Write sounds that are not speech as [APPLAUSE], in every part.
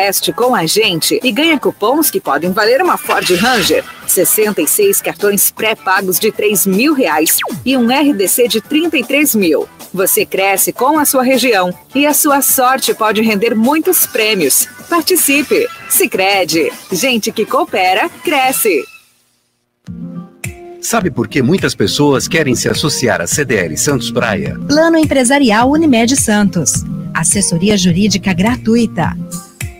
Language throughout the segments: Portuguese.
Este com a gente e ganha cupons que podem valer uma Ford Ranger, 66 cartões pré-pagos de 3 mil reais e um RDC de 33 mil. Você cresce com a sua região e a sua sorte pode render muitos prêmios. Participe! Sicredi, gente que coopera cresce. Sabe por que muitas pessoas querem se associar à CDL Santos Praia? Plano Empresarial Unimed Santos. Assessoria jurídica gratuita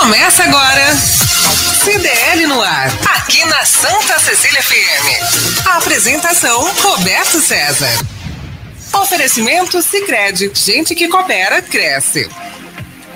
Começa agora. CDL no ar, aqui na Santa Cecília FM. A apresentação Roberto César. Oferecimento Sicredi, gente que coopera cresce.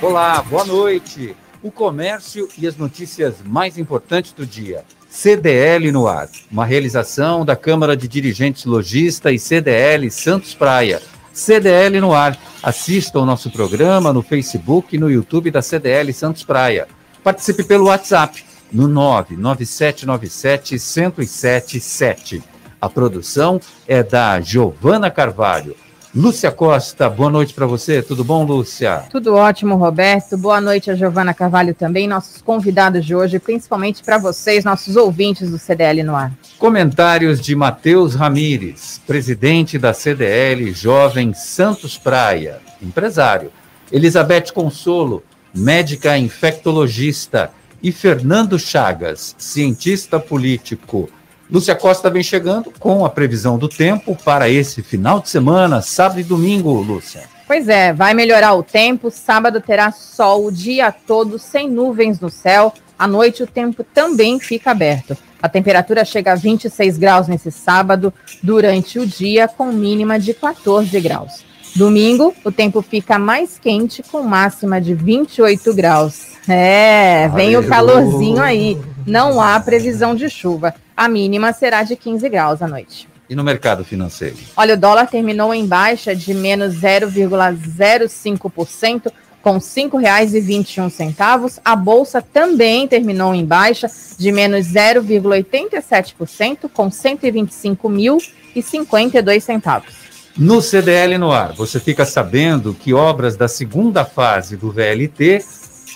Olá, boa noite. O comércio e as notícias mais importantes do dia. CDL no ar, uma realização da Câmara de Dirigentes Logista e CDL Santos Praia CDL no ar. Assista ao nosso programa no Facebook e no YouTube da CDL Santos Praia. Participe pelo WhatsApp no 99797 1077. A produção é da Giovana Carvalho. Lúcia Costa, boa noite para você. Tudo bom, Lúcia? Tudo ótimo, Roberto. Boa noite a Giovana Carvalho também, nossos convidados de hoje, principalmente para vocês, nossos ouvintes do CDL no ar. Comentários de Matheus Ramires, presidente da CDL Jovem Santos Praia, empresário. Elizabeth Consolo, médica infectologista. E Fernando Chagas, cientista político. Lúcia Costa vem chegando com a previsão do tempo para esse final de semana, sábado e domingo, Lúcia. Pois é, vai melhorar o tempo. Sábado terá sol o dia todo, sem nuvens no céu. À noite o tempo também fica aberto. A temperatura chega a 26 graus nesse sábado, durante o dia, com mínima de 14 graus. Domingo, o tempo fica mais quente, com máxima de 28 graus. É, vem o calorzinho aí. Não há previsão de chuva. A mínima será de 15 graus à noite. E no mercado financeiro? Olha, o dólar terminou em baixa de menos 0,05%, com R$ 5,21. A bolsa também terminou em baixa de menos 0,87%, com R$ 125.052 centavos. No CDL no ar, você fica sabendo que obras da segunda fase do VLT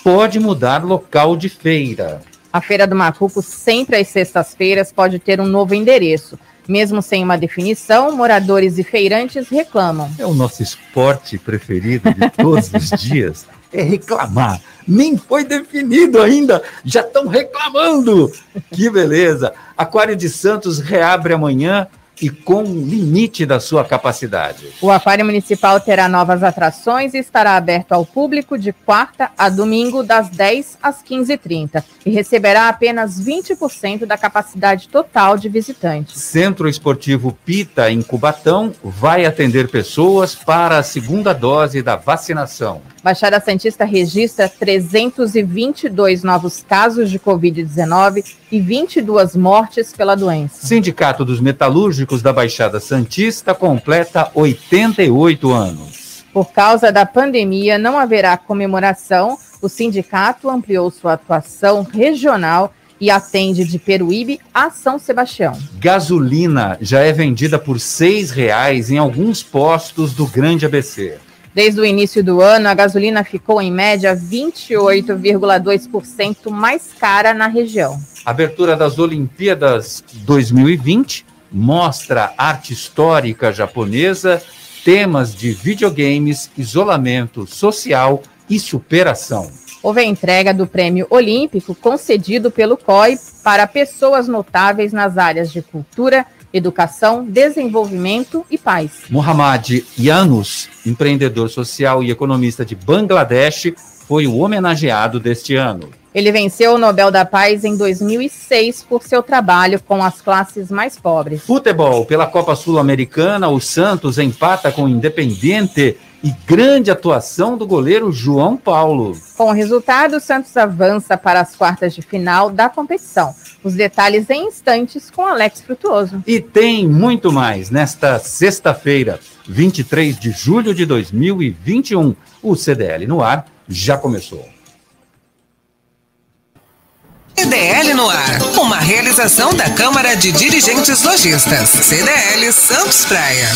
pode mudar local de feira. A Feira do Macuco, sempre às sextas-feiras, pode ter um novo endereço. Mesmo sem uma definição, moradores e feirantes reclamam. É o nosso esporte preferido de todos os [LAUGHS] dias. É reclamar. Nem foi definido ainda, já estão reclamando. Que beleza! Aquário de Santos reabre amanhã e com limite da sua capacidade. O Aquário Municipal terá novas atrações e estará aberto ao público de quarta a domingo, das 10 às 15h30, e receberá apenas 20% da capacidade total de visitantes. Centro Esportivo Pita, em Cubatão, vai atender pessoas para a segunda dose da vacinação. Baixada Santista registra 322 novos casos de Covid-19 e 22 mortes pela doença. Sindicato dos Metalúrgicos da Baixada Santista completa 88 anos. Por causa da pandemia, não haverá comemoração. O sindicato ampliou sua atuação regional e atende de Peruíbe a São Sebastião. Gasolina já é vendida por R$ 6,00 em alguns postos do Grande ABC. Desde o início do ano, a gasolina ficou em média 28,2% mais cara na região. Abertura das Olimpíadas 2020 mostra arte histórica japonesa, temas de videogames, isolamento social e superação. Houve a entrega do Prêmio Olímpico concedido pelo COI para pessoas notáveis nas áreas de cultura, educação, desenvolvimento e paz. Muhammad Yunus, empreendedor social e economista de Bangladesh, foi o homenageado deste ano. Ele venceu o Nobel da Paz em 2006 por seu trabalho com as classes mais pobres. Futebol, pela Copa Sul-Americana, o Santos empata com o Independente e grande atuação do goleiro João Paulo. Com o resultado, o Santos avança para as quartas de final da competição. Os detalhes em instantes com Alex Frutuoso. E tem muito mais nesta sexta-feira, 23 de julho de 2021. O CDL no ar já começou. CDL no ar, uma realização da Câmara de Dirigentes Lojistas. CDL Santos Praia.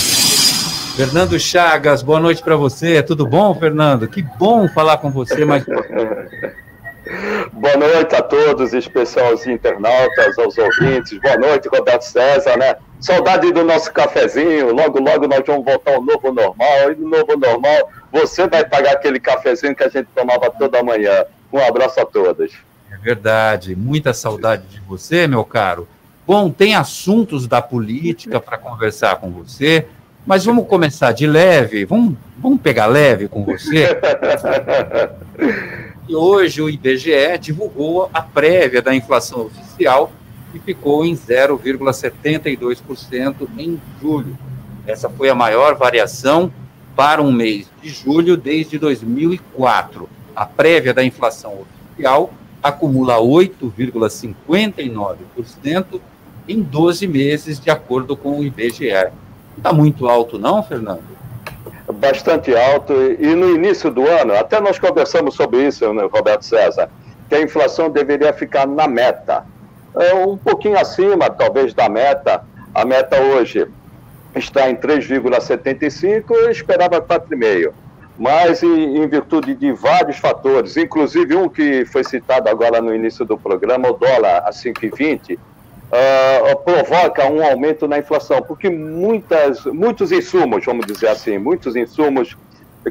Fernando Chagas, boa noite para você. Tudo bom, Fernando? Que bom falar com você mais [LAUGHS] Boa noite a todos, especial aos internautas, aos ouvintes. Boa noite, Roberto César, né? Saudade do nosso cafezinho. Logo, logo nós vamos voltar ao novo normal. E no novo normal, você vai pagar aquele cafezinho que a gente tomava toda manhã. Um abraço a todos. É verdade. Muita saudade de você, meu caro. Bom, tem assuntos da política para conversar com você, mas vamos começar de leve. Vamos, vamos pegar leve com você. [LAUGHS] E hoje o IBGE divulgou a prévia da inflação oficial e ficou em 0,72% em julho. Essa foi a maior variação para um mês de julho desde 2004. A prévia da inflação oficial acumula 8,59% em 12 meses, de acordo com o IBGE. Está muito alto, não, Fernando? bastante alto. E no início do ano, até nós conversamos sobre isso, né, Roberto César, que a inflação deveria ficar na meta. É um pouquinho acima, talvez, da meta. A meta hoje está em 3,75, eu esperava 4,5. Mas, em, virtude de vários fatores, inclusive um que foi citado agora no início do programa, o dólar a 5,20, uh, provoca um aumento na inflação, porque muitas, muitos insumos, vamos dizer assim, muitos insumos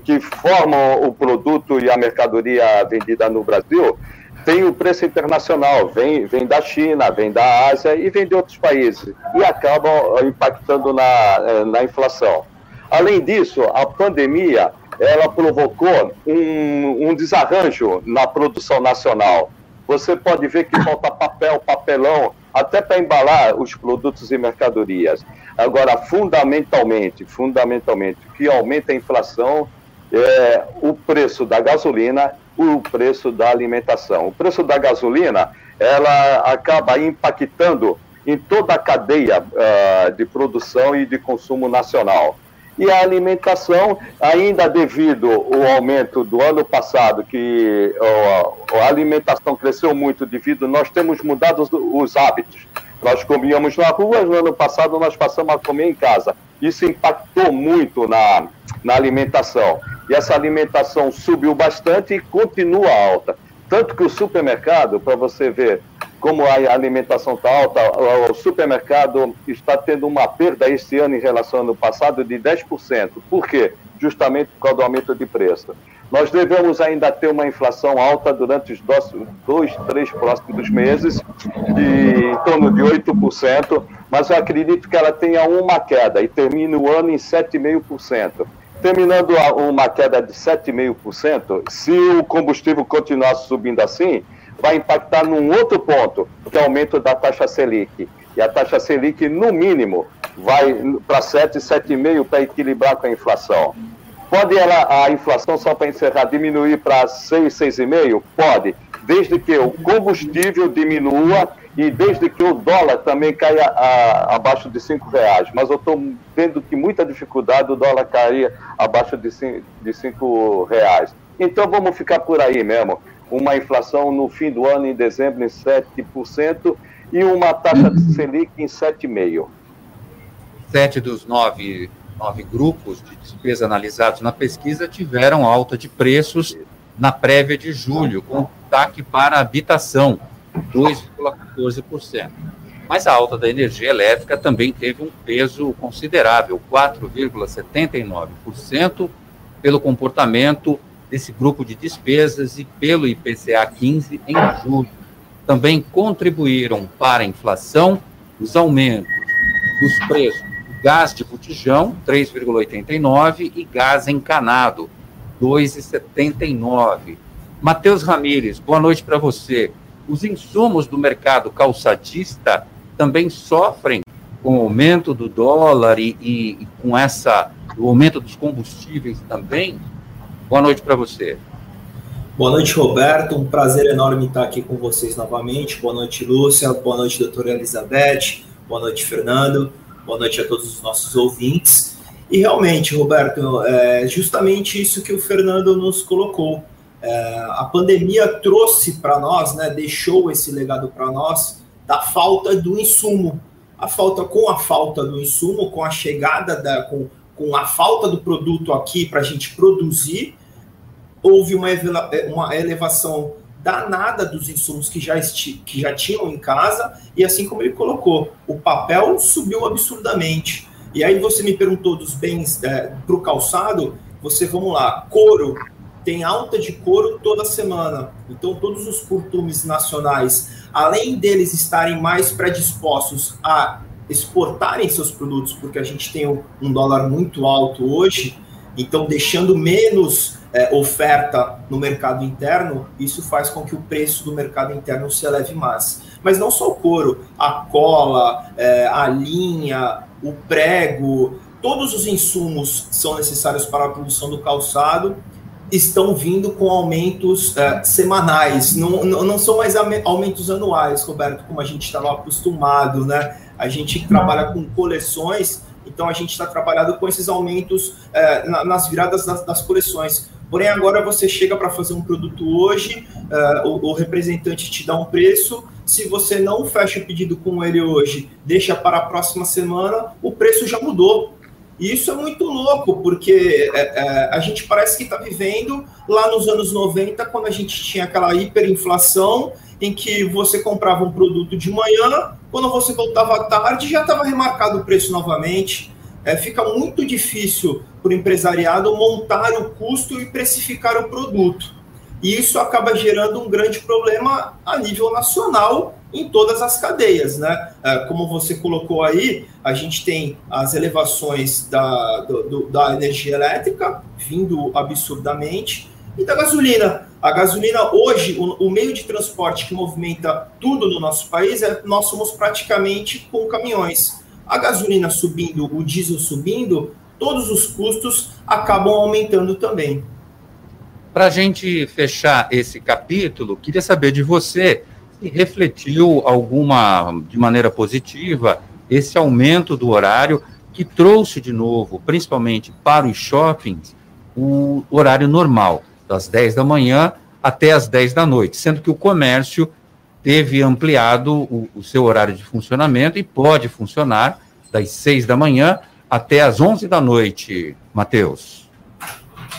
que formam o produto e a mercadoria vendida no Brasil tem o preço internacional, vem, vem da China, vem da Ásia e vem de outros países, e acabam impactando na, eh, na inflação. Além disso, a pandemia ela provocou um, um desarranjo na produção nacional. Você pode ver que falta papel, papelão, até para embalar os produtos e mercadorias. Agora, fundamentalmente, fundamentalmente, o que aumenta a inflação é o preço da gasolina, o preço da alimentação. O preço da gasolina, ela acaba impactando em toda a cadeia uh, de produção e de consumo nacional. E a alimentação, ainda devido ao aumento do ano passado, que a alimentação cresceu muito devido, nós temos mudado os hábitos. Nós comíamos na rua, no ano passado nós passamos a comer em casa. Isso impactou muito na, na alimentação. E essa alimentação subiu bastante e continua alta. Tanto que o supermercado, para você ver como a alimentação está alta, o supermercado está tendo uma perda este ano em relação ao ano passado de 10%. Por quê? Justamente por causa do aumento de preço. Nós devemos ainda ter uma inflação alta durante os dois, três próximos meses, de em torno de 8%, mas eu acredito que ela tenha uma queda e termine o ano em 7,5%. Terminando uma queda de 7,5%, se o combustível continuar subindo assim, vai impactar num outro ponto, que é o aumento da taxa Selic. E a taxa Selic, no mínimo, vai para 7, 7,5% para equilibrar com a inflação. Pode ela, a inflação, só para encerrar, diminuir para 6, 6,5%? Pode, desde que o combustível diminua e desde que o dólar também caia a, abaixo de 5 reais. Mas eu estou vendo que muita dificuldade o dólar cair abaixo de 5, de 5 reais. Então vamos ficar por aí mesmo uma inflação no fim do ano, em dezembro, em 7%, e uma taxa de Selic em 7,5%. Sete dos nove, nove grupos de despesa analisados na pesquisa tiveram alta de preços na prévia de julho, com destaque para a habitação, 2,14%. Mas a alta da energia elétrica também teve um peso considerável, 4,79%, pelo comportamento desse grupo de despesas e pelo IPCA 15 em julho. Também contribuíram para a inflação os aumentos dos preços do gás de botijão, 3,89, e gás encanado, 2,79. Matheus Ramires, boa noite para você. Os insumos do mercado calçadista também sofrem com o aumento do dólar e, e, e com essa do aumento dos combustíveis também. Boa noite para você. Boa noite, Roberto. Um prazer enorme estar aqui com vocês novamente. Boa noite, Lúcia. Boa noite, doutora Elizabeth. Boa noite, Fernando. Boa noite a todos os nossos ouvintes. E realmente, Roberto, é justamente isso que o Fernando nos colocou. É, a pandemia trouxe para nós, né, deixou esse legado para nós da falta do insumo. A falta com a falta do insumo, com a chegada da, com, com a falta do produto aqui para a gente produzir, houve uma, uma elevação danada dos insumos que já, que já tinham em casa, e assim como ele colocou, o papel subiu absurdamente. E aí você me perguntou dos bens é, para o calçado, você, vamos lá, couro, tem alta de couro toda semana. Então, todos os curtumes nacionais, além deles estarem mais predispostos a exportarem seus produtos, porque a gente tem um dólar muito alto hoje, então deixando menos é, oferta no mercado interno, isso faz com que o preço do mercado interno se eleve mais. Mas não só o couro, a cola, é, a linha, o prego, todos os insumos que são necessários para a produção do calçado estão vindo com aumentos é, semanais, não, não, não, são mais aumentos anuais, Roberto, como a gente estava acostumado, né? A gente trabalha com coleções, então a gente está trabalhando com esses aumentos é, nas viradas das, das coleções. Porém, agora você chega para fazer um produto hoje, uh, o, o, representante te dá um preço. Se você não fecha o pedido com ele hoje, deixa para a próxima semana, o preço já mudou. E isso é muito louco, porque é, é, a gente parece que está vivendo lá nos anos 90, quando a gente tinha aquela hiperinflação, em que você comprava um produto de manhã, quando você voltava à tarde, já estava remarcado o preço novamente é, fica muito difícil para o empresariado montar o custo e precificar o produto. E isso acaba gerando um grande problema a nível nacional em todas as cadeias, né? É, como você colocou aí, a gente tem as elevações da, do, da energia elétrica vindo absurdamente e da gasolina. A gasolina hoje, o, o, meio de transporte que movimenta tudo no nosso país, é, nós somos praticamente com caminhões a gasolina subindo, o diesel subindo, todos os custos acabam aumentando também. Para a gente fechar esse capítulo, queria saber de você se refletiu alguma, de maneira positiva, esse aumento do horário que trouxe de novo, principalmente para os shoppings, o horário normal, das 10 da manhã até as 10 da noite, sendo que o comércio teve ampliado o, o seu horário de funcionamento e pode funcionar das 6 da manhã até as 11 da noite, Matheus.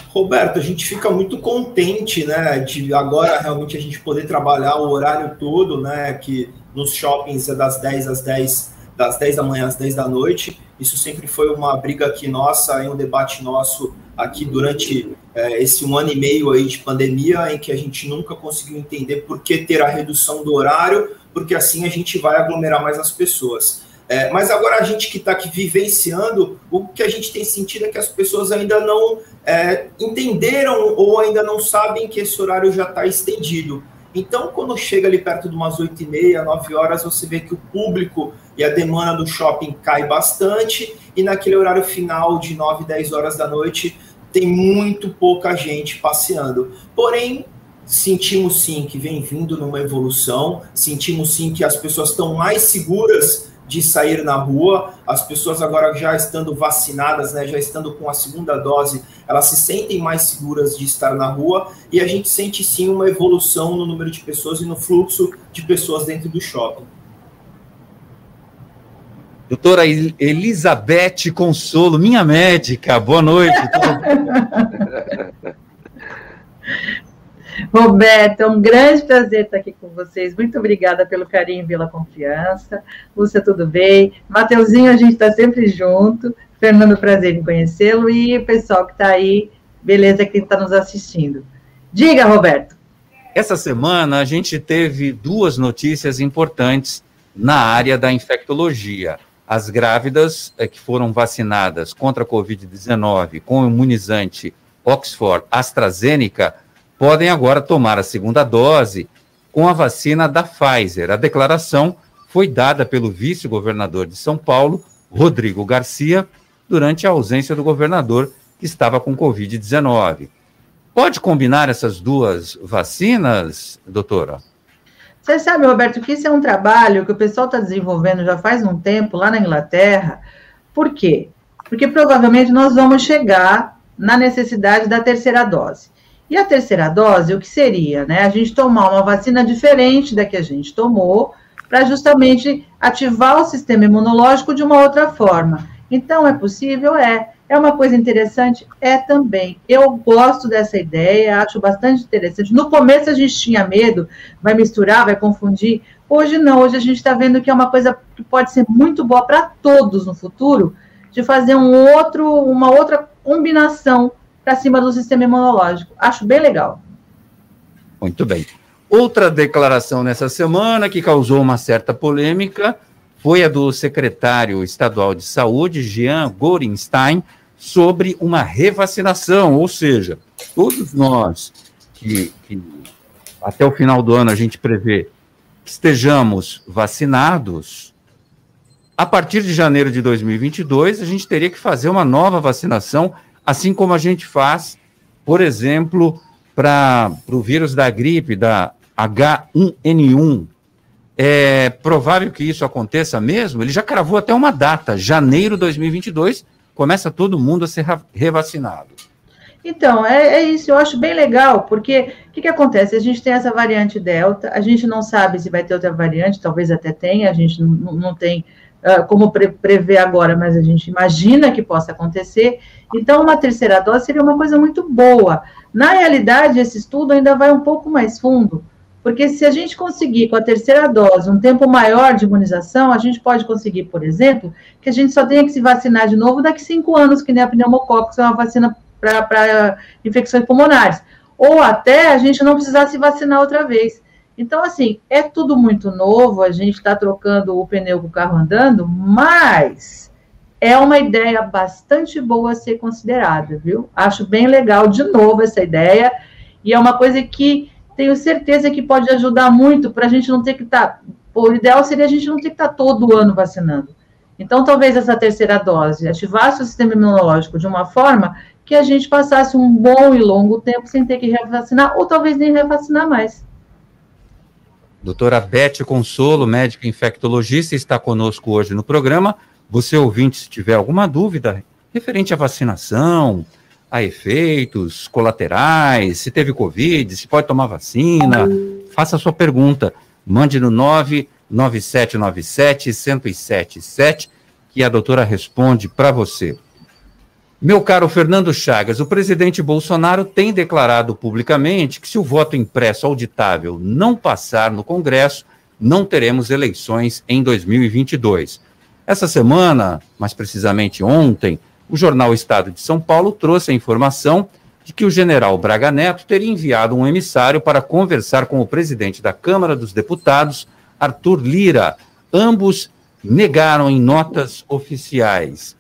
Roberto, a gente fica muito contente, né, de agora realmente a gente poder trabalhar o horário todo, né, que nos shoppings é das 10 às 10, das 10 da manhã às 10 da noite. Isso sempre foi uma briga aqui nossa, um debate nosso aqui durante é, esse um ano e meio aí de pandemia, em que a gente nunca conseguiu entender por que ter a redução do horário, porque assim a gente vai aglomerar mais as pessoas. É, mas agora a gente que está aqui vivenciando, o que a gente tem sentido é que as pessoas ainda não é, entenderam ou ainda não sabem que esse horário já está estendido. Então, quando chega ali perto de umas 8 e meia, 9 horas, você vê que o público e a demanda do shopping cai bastante, e naquele horário final de 9, 10 horas da noite, tem muito pouca gente passeando. Porém, sentimos sim que vem vindo numa evolução, sentimos sim que as pessoas estão mais seguras de sair na rua. As pessoas agora já estando vacinadas, né, já estando com a segunda dose, elas se sentem mais seguras de estar na rua e a gente sente sim uma evolução no número de pessoas e no fluxo de pessoas dentro do shopping. Doutora Elizabeth Consolo, minha médica, boa noite. [LAUGHS] Roberto, é um grande prazer estar aqui com vocês. Muito obrigada pelo carinho e pela confiança. Lúcia, tudo bem? Mateuzinho, a gente está sempre junto. Fernando, prazer em conhecê-lo. E o pessoal que está aí, beleza, quem está nos assistindo. Diga, Roberto. Essa semana a gente teve duas notícias importantes na área da infectologia. As grávidas eh, que foram vacinadas contra a Covid-19 com o imunizante Oxford AstraZeneca podem agora tomar a segunda dose com a vacina da Pfizer. A declaração foi dada pelo vice-governador de São Paulo, Rodrigo Garcia, durante a ausência do governador que estava com Covid-19. Pode combinar essas duas vacinas, doutora? Você sabe, Roberto, que isso é um trabalho que o pessoal está desenvolvendo já faz um tempo lá na Inglaterra. Por quê? Porque provavelmente nós vamos chegar na necessidade da terceira dose. E a terceira dose, o que seria? Né? A gente tomar uma vacina diferente da que a gente tomou, para justamente ativar o sistema imunológico de uma outra forma. Então, é possível? É. É uma coisa interessante? É também. Eu gosto dessa ideia, acho bastante interessante. No começo a gente tinha medo, vai misturar, vai confundir. Hoje não, hoje a gente está vendo que é uma coisa que pode ser muito boa para todos no futuro, de fazer um outro, uma outra combinação para cima do sistema imunológico. Acho bem legal. Muito bem. Outra declaração nessa semana que causou uma certa polêmica foi a do secretário estadual de saúde, Jean Gorenstein, sobre uma revacinação, ou seja, todos nós que, que até o final do ano a gente prevê que estejamos vacinados, a partir de janeiro de 2022 a gente teria que fazer uma nova vacinação, assim como a gente faz, por exemplo, para o vírus da gripe, da H1N1, é provável que isso aconteça mesmo? Ele já cravou até uma data, janeiro de 2022, começa todo mundo a ser revacinado. Então, é, é, isso, eu acho bem legal, porque o que, que, acontece? A gente tem essa variante Delta, a gente não sabe se vai ter outra variante, talvez até tenha, a gente não, não tem uh, como pre prever agora, mas a gente imagina que possa acontecer. Então, uma terceira dose seria uma coisa muito boa. Na realidade, esse estudo ainda vai um pouco mais fundo, porque se a gente conseguir com a terceira dose um tempo maior de imunização, a gente pode conseguir, por exemplo, que a gente só tenha que se vacinar de novo daqui cinco anos, que nem a pneumococcus é uma vacina para infecções pulmonares. Ou até a gente não precisar se vacinar outra vez. Então, assim, é tudo muito novo, a gente está trocando o pneu com o carro andando, mas é uma ideia bastante boa a ser considerada, viu? Acho bem legal, de novo, essa ideia, e é uma coisa que tenho certeza que pode ajudar muito para a gente não ter que estar. Tá, o ideal seria a gente não ter que estar tá todo ano vacinando. Então, talvez essa terceira dose ativasse o sistema imunológico de uma forma que a gente passasse um bom e longo tempo sem ter que revacinar, ou talvez nem revacinar mais. Doutora Beth Consolo, médica infectologista, está conosco hoje no programa. Você, ouvinte, se tiver alguma dúvida referente à vacinação, a efeitos colaterais, se teve Covid, se pode tomar vacina, faça a sua pergunta. Mande no 99797-1077, que a doutora responde para você. Meu caro Fernando Chagas, o presidente Bolsonaro tem declarado publicamente que se o voto impresso auditável não passar no Congresso, não teremos eleições em 2022. Essa semana, mais precisamente ontem, o jornal Estado de São Paulo trouxe a informação de que o general Braga Neto teria enviado um emissário para conversar com o presidente da Câmara dos Deputados, Arthur Lira. Ambos negaram em notas oficiais.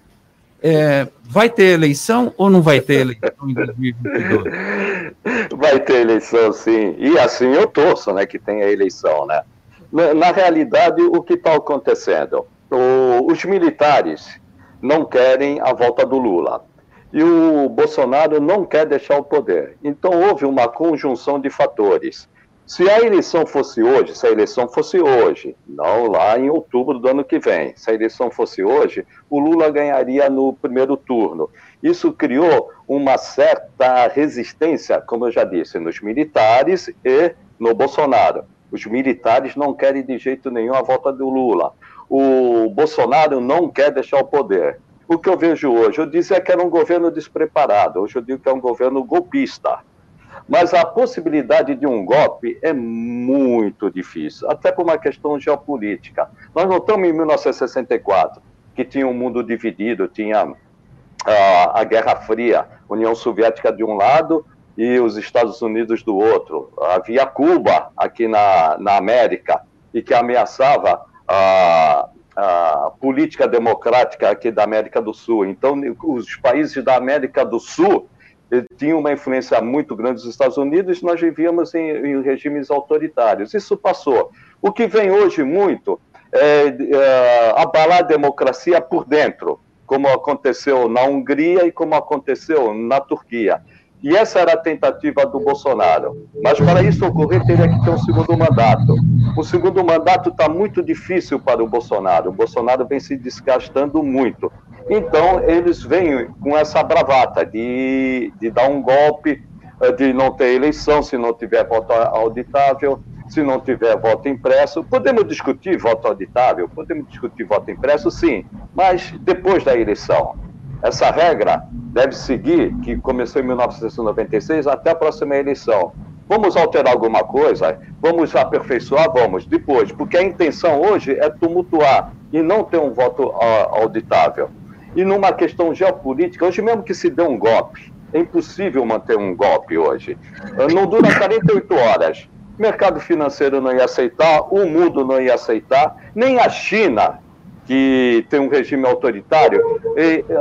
É, vai ter eleição ou não vai ter eleição em 2022? Vai ter eleição, sim. E assim eu torço, né, que tenha eleição, né? Na, na realidade, o que está acontecendo? O, os militares não querem a volta do Lula. E o Bolsonaro não quer deixar o poder. Então houve uma conjunção de fatores. Se a eleição fosse hoje, se a eleição fosse hoje, não lá em outubro do ano que vem, se a eleição fosse hoje, o Lula ganharia no primeiro turno. Isso criou uma certa resistência, como eu já disse, nos militares e no Bolsonaro. Os militares não querem de jeito nenhum a volta do Lula o Bolsonaro não quer deixar o poder. O que eu vejo hoje, eu dizia que era um governo despreparado, hoje eu digo que é um governo golpista. Mas a possibilidade de um golpe é muito difícil, até por uma questão geopolítica. Nós não estamos em 1964, que tinha um mundo dividido, tinha a, a Guerra Fria, União Soviética de um lado e os Estados Unidos do outro. Havia Cuba aqui na, na América e que ameaçava a, a política democrática aqui da América do Sul. Então, os países da América do Sul eh, tinham uma influência muito grande dos Estados Unidos, nós vivíamos em, em regimes autoritários. Isso passou. O que vem hoje muito é, é abalar a democracia por dentro. como aconteceu na Hungria e como aconteceu na Turquia. E essa era a tentativa do Bolsonaro. Mas para isso ocorrer, teria que ter um segundo mandato. O segundo mandato está muito difícil para o Bolsonaro. O Bolsonaro vem se desgastando muito. Então, eles vêm com essa bravata de, de dar um golpe, eh, de não ter eleição se não tiver voto auditável, se não tiver voto impresso. Podemos discutir voto auditável, podemos discutir voto impresso, sim, mas depois da eleição. Essa regra deve seguir, que começou em 1996, até a próxima eleição. Vamos alterar alguma coisa? Vamos aperfeiçoar? Vamos, depois, porque a intenção hoje é tumultuar e não ter um voto auditável. E numa questão geopolítica, hoje mesmo que se dê um golpe, é impossível manter um golpe hoje. Não dura 48 horas mercado financeiro não ia aceitar, o mundo não ia aceitar, nem a China, que tem um regime autoritário,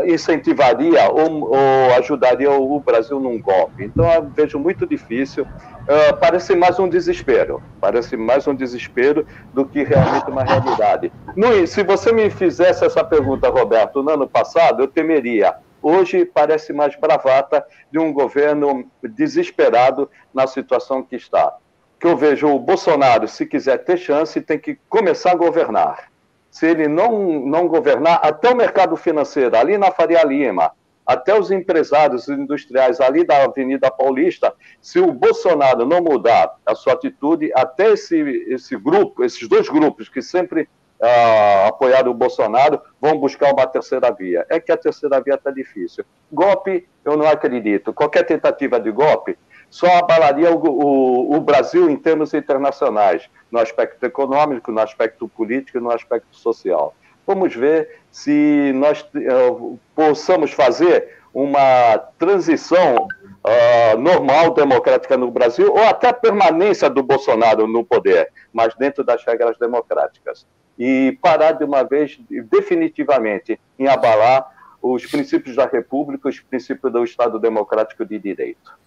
incentivaria ou, ou ajudaria o Brasil num golpe. Então, eu vejo muito difícil. Uh, parece mais um desespero, parece mais um desespero do que realmente uma realidade. No, se você me fizesse essa pergunta, Roberto, no ano passado, eu temeria. Hoje parece mais bravata de um governo desesperado na situação que está que eu vejo o Bolsonaro, se quiser ter chance, tem que começar a governar. Se ele não, não governar, até o mercado financeiro, ali na Faria Lima, até os empresários industriais ali da Avenida Paulista, se o Bolsonaro não mudar a sua atitude, até esse, esse grupo, esses dois grupos que sempre ah, apoiaram o Bolsonaro, vão buscar uma terceira via. É que a terceira via está difícil. Golpe, eu não acredito. Qualquer tentativa de golpe só abalaria o, o, o, Brasil em termos internacionais, no aspecto econômico, no aspecto político e no aspecto social. Vamos ver se nós uh, possamos fazer uma transição uh, normal, democrática no Brasil, ou até permanência do Bolsonaro no poder, mas dentro das regras democráticas. E parar de uma vez, definitivamente, em abalar os princípios da República, os princípios do Estado Democrático de Direito.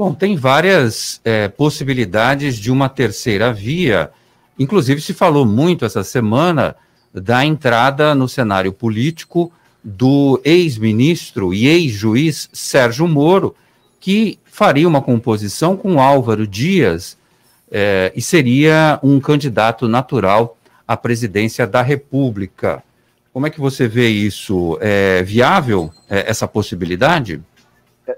Bom, tem várias é, possibilidades de uma terceira via. Inclusive, se falou muito essa semana da entrada no cenário político do ex-ministro e ex-juiz Sérgio Moro, que faria uma composição com Álvaro Dias é, e seria um candidato natural à presidência da República. Como é que você vê isso? É viável é, essa possibilidade?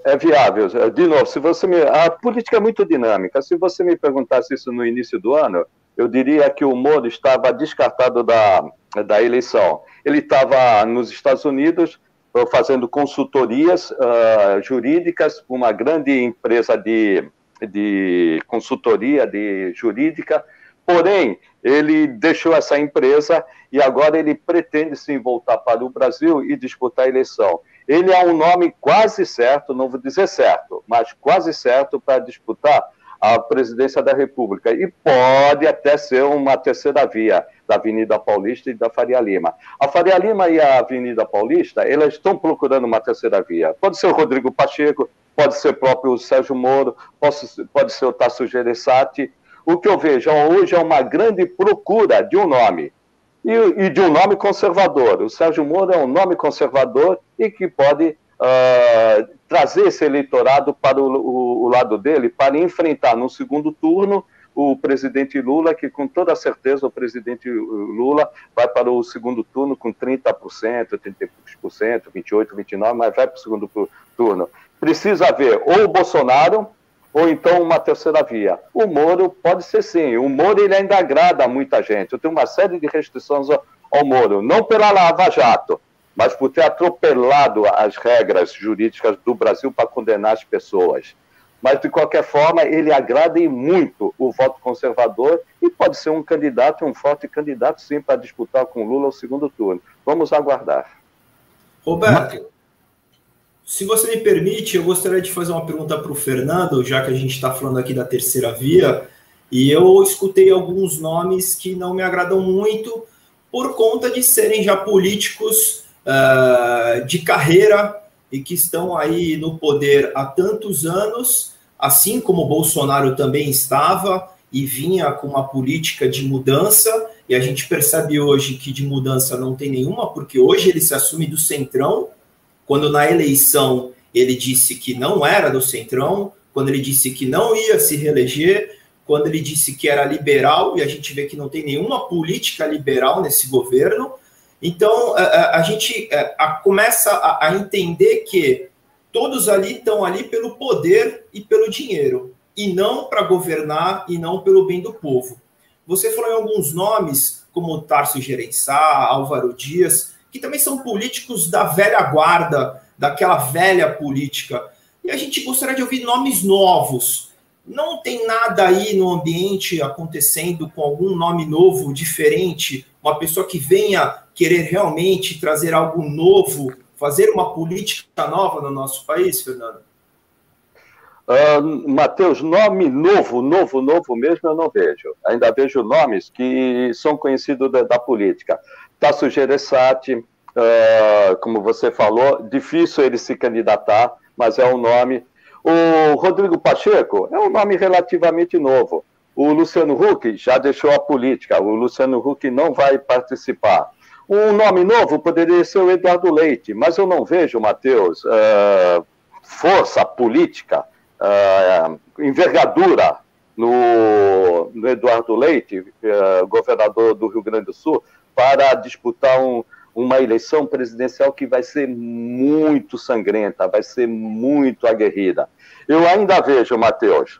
É, é viável. De novo, se você me, a política é muito dinâmica. Se você me perguntasse isso no início do ano, eu diria que o Moro estava descartado da, da eleição. Ele estava nos Estados Unidos uh, fazendo consultorias uh, jurídicas para uma grande empresa de, de consultoria de jurídica, porém, ele deixou essa empresa e agora ele pretende sim voltar para o Brasil e disputar a eleição. Ele é um nome quase certo, não vou dizer certo, mas quase certo para disputar a presidência da República. E pode até ser uma terceira via da Avenida Paulista e da Faria Lima. A Faria Lima e a Avenida Paulista, elas estão procurando uma terceira via. Pode ser o Rodrigo Pacheco, pode ser o próprio Sérgio Moro, pode, ser o Tasso Gereissati. O que eu vejo hoje é uma grande procura de um nome e, e, de um nome conservador. O Sérgio Moro é um nome conservador e que pode uh, trazer esse eleitorado para o, o, o, lado dele, para enfrentar no segundo turno o presidente Lula, que com toda certeza o presidente Lula vai para o segundo turno com 30%, 30%, 28%, 29%, mas vai para o segundo turno. Precisa haver ou o Bolsonaro ou então uma terceira via. O Moro pode ser sim. O Moro ele ainda agrada a muita gente. Eu tenho uma série de restrições ao Moro, não pela Lava Jato, mas por ter atropelado as regras jurídicas do Brasil para condenar as pessoas. Mas, de qualquer forma, ele agrada em muito o voto conservador e pode ser um candidato, um forte candidato, sim, para disputar com Lula o segundo turno. Vamos aguardar. Roberto, se você me permite, eu gostaria de fazer uma pergunta para o Fernando, já que a gente está falando aqui da terceira via, e eu escutei alguns nomes que não me agradam muito por conta de serem já políticos uh, de carreira e que estão aí no poder há tantos anos, assim como Bolsonaro também estava e vinha com uma política de mudança, e a gente percebe hoje que de mudança não tem nenhuma, porque hoje ele se assume do centrão, quando na eleição ele disse que não era do centrão, quando ele disse que não ia se reeleger, quando ele disse que era liberal, e a gente vê que não tem nenhuma política liberal nesse governo. Então, a, gente a, começa a entender que todos ali estão ali pelo poder e pelo dinheiro, e não para governar e não pelo bem do povo. Você falou em alguns nomes, como Tarso Gerençá, Álvaro Dias, que também são políticos da velha guarda, daquela velha política. E a gente gostaria de ouvir nomes novos. Não tem nada aí no ambiente acontecendo com algum nome novo, diferente, uma pessoa que venha querer realmente trazer algo novo, fazer uma política nova no nosso país, Fernando? Uh, Matheus, nome novo, novo, novo mesmo eu não vejo. Ainda vejo nomes que são conhecidos da, da política. Tasso Gereissati, uh, como você falou, difícil ele se candidatar, mas é um nome. O Rodrigo Pacheco é um nome relativamente novo. O Luciano Huck já deixou a política, o Luciano Huck não vai participar. Um nome novo poderia ser o Eduardo Leite, mas eu não vejo, Matheus, uh, força política uh, envergadura no, no, Eduardo Leite, uh, governador do Rio Grande do Sul, para disputar um, uma eleição presidencial que vai ser muito sangrenta, vai ser muito aguerrida. Eu ainda vejo, Matheus,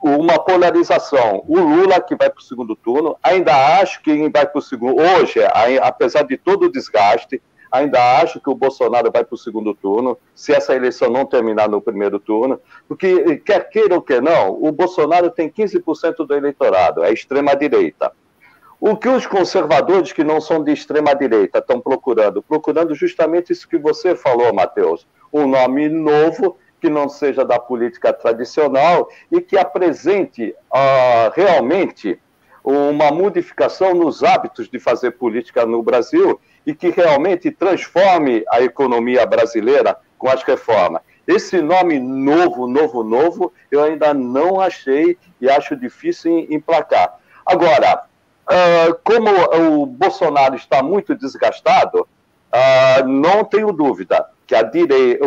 uma polarização. O Lula, que vai para o segundo turno, ainda acho que vai para o segundo. Hoje, apesar de todo o desgaste, Ainda acho que o Bolsonaro vai para o segundo turno, se essa eleição não terminar no primeiro turno, porque, quer queira ou quer não, o Bolsonaro tem 15% do eleitorado, é extrema-direita. O que os conservadores que não são de extrema-direita estão procurando? Procurando justamente isso que você falou, Matheus. Um nome novo que não seja da política tradicional e que apresente uh, realmente uma modificação nos hábitos de fazer política no Brasil e que realmente transforme a economia brasileira com as reformas. Esse nome novo, novo, novo, eu ainda não achei e acho difícil emplacar. Agora, uh, como o Bolsonaro está muito desgastado, uh, não tenho dúvida que a direita,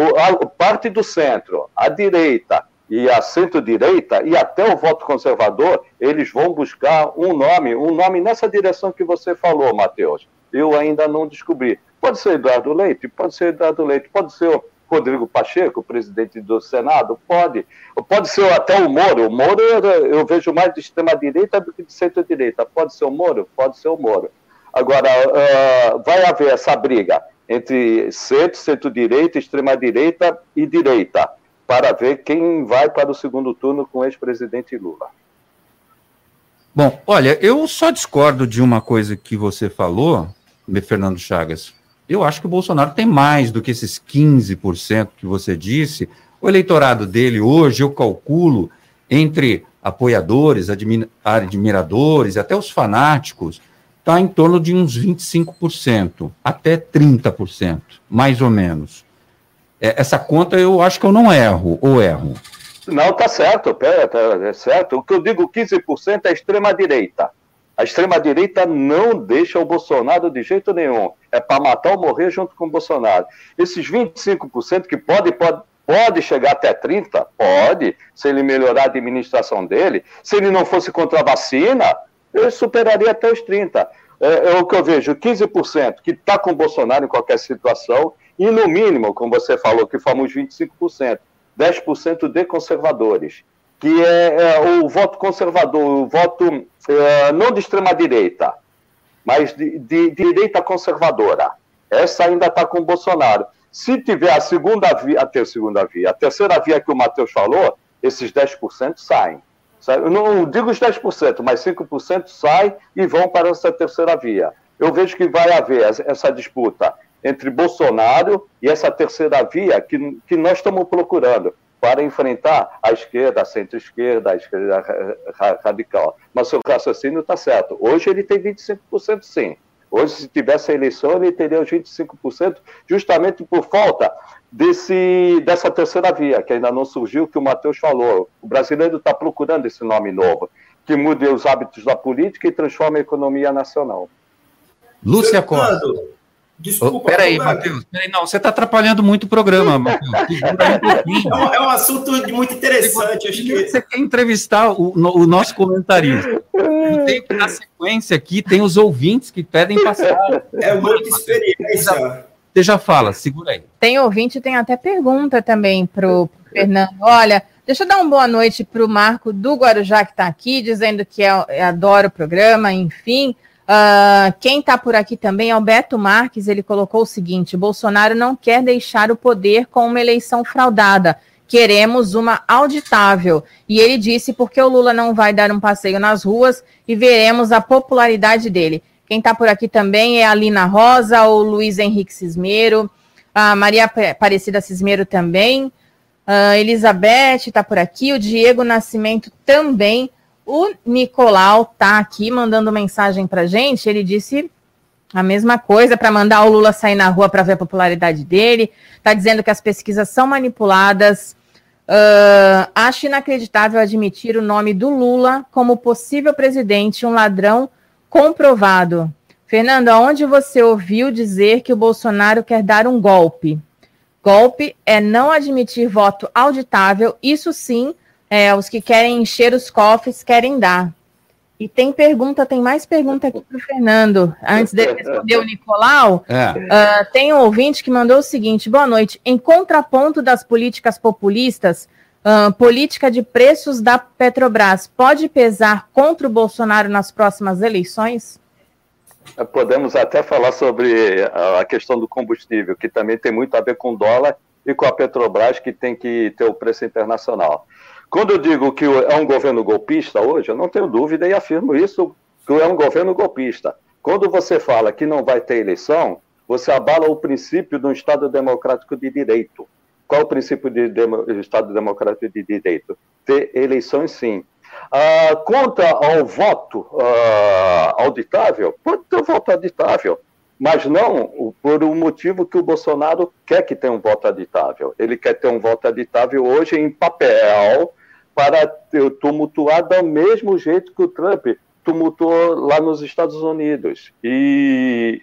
parte do centro, a direita e a centro-direita e até o voto conservador, eles vão buscar um nome, um nome nessa direção que você falou, Matheus eu ainda não descobri. Pode ser Eduardo Leite, pode ser Eduardo Leite, pode ser o Rodrigo Pacheco, presidente do Senado, pode. Pode ser até o Moro. O Moro eu vejo mais de extrema-direita do que de centro-direita. Pode ser o Moro? Pode ser o Moro. Agora, uh, vai haver essa briga entre centro, centro-direita, extrema-direita e direita, para ver quem vai para o segundo turno com o ex-presidente Lula. Bom, olha, eu só discordo de uma coisa que você falou, Fernando Chagas. Eu acho que o Bolsonaro tem mais do que esses 15% que você disse. O eleitorado dele hoje, eu calculo, entre apoiadores, admiradores, até os fanáticos, está em torno de uns 25%, até 30%, mais ou menos. É, essa conta eu acho que eu não erro, ou erro. Não, tá certo, pera, tá, é certo. O que eu digo 15% é extrema-direita. A extrema-direita não deixa o Bolsonaro de jeito nenhum. É para matar ou morrer junto com o Bolsonaro. Esses 25% que pode, pode, pode chegar até 30%, pode, se ele melhorar a administração dele. Se ele não fosse contra a vacina, ele superaria até os 30%. É, é o que eu vejo, 15% que está com o Bolsonaro em qualquer situação, e no mínimo, como você falou, que fomos 25%, 10% de conservadores que é, é, o voto conservador, o voto é, não de extrema-direita, mas de, de, de, direita conservadora. Essa ainda está com o Bolsonaro. Se tiver a segunda via, a ter segunda via, a terceira via que o Matheus falou, esses 10% saem. Eu não digo os 10%, mas 5% saem e vão para essa terceira via. Eu vejo que vai haver essa disputa entre Bolsonaro e essa terceira via que, que nós estamos procurando para enfrentar a esquerda, a centro-esquerda, a esquerda radical. Mas seu raciocínio está certo. Hoje ele tem 25% sim. Hoje, se tivesse a eleição, ele teria os 25%, justamente por falta desse, dessa terceira via, que ainda não surgiu, que o Matheus falou. O brasileiro está procurando esse nome novo. que mude os hábitos da política e transforme a economia nacional. Lúcia Costa. Desculpa. Oh, peraí, Matheus. Peraí, não, você está atrapalhando muito o programa, [LAUGHS] Matheus. Um é, um, assunto muito interessante. Acho que... Você quer entrevistar o, o nosso comentarista. Na sequência aqui, tem os ouvintes que pedem passar. É muita experiência. Você já fala, segura aí. Tem ouvinte, tem até pergunta também para o Fernando. Olha, deixa eu dar uma boa noite para o Marco do Guarujá, que está aqui, dizendo que é, adora o programa, enfim. Uh, quem está por aqui também é o Beto Marques. Ele colocou o seguinte: Bolsonaro não quer deixar o poder com uma eleição fraudada. Queremos uma auditável. E ele disse porque o Lula não vai dar um passeio nas ruas e veremos a popularidade dele. Quem está por aqui também é a Lina Rosa, o Luiz Henrique Cismeiro, a Maria Aparecida Cismeiro também, a Elizabeth está por aqui, o Diego Nascimento também. O Nicolau tá aqui mandando mensagem para gente. Ele disse a mesma coisa para mandar o Lula sair na rua para ver a popularidade dele. Tá dizendo que as pesquisas são manipuladas. Uh, acho inacreditável admitir o nome do Lula como possível presidente, um ladrão comprovado. Fernando, aonde você ouviu dizer que o Bolsonaro quer dar um golpe? Golpe é não admitir voto auditável, isso sim é, os que querem encher os cofres querem dar. E tem pergunta, tem mais pergunta aqui para o Fernando. Antes de [LAUGHS] responder o Nicolau, é. uh, tem um ouvinte que mandou o seguinte: boa noite. Em contraponto das políticas populistas, uh, política de preços da Petrobras pode pesar contra o Bolsonaro nas próximas eleições? Podemos até falar sobre a questão do combustível, que também tem muito a ver com o dólar e com a Petrobras, que tem que ter o preço internacional. Quando eu digo que é um governo golpista hoje, eu não tenho dúvida e afirmo isso, que é um governo golpista. Quando você fala que não vai ter eleição, você abala o princípio do Estado democrático de direito. Qual o princípio de, de Estado democrático de direito? Ter eleições, sim. Ah, quanto ao voto ah, auditável, pode ter voto auditável, mas não por um motivo que o Bolsonaro quer que tenha um voto auditável. Ele quer ter um voto auditável hoje em papel, para tumultuar do mesmo jeito que o Trump tumultuou lá nos Estados Unidos. E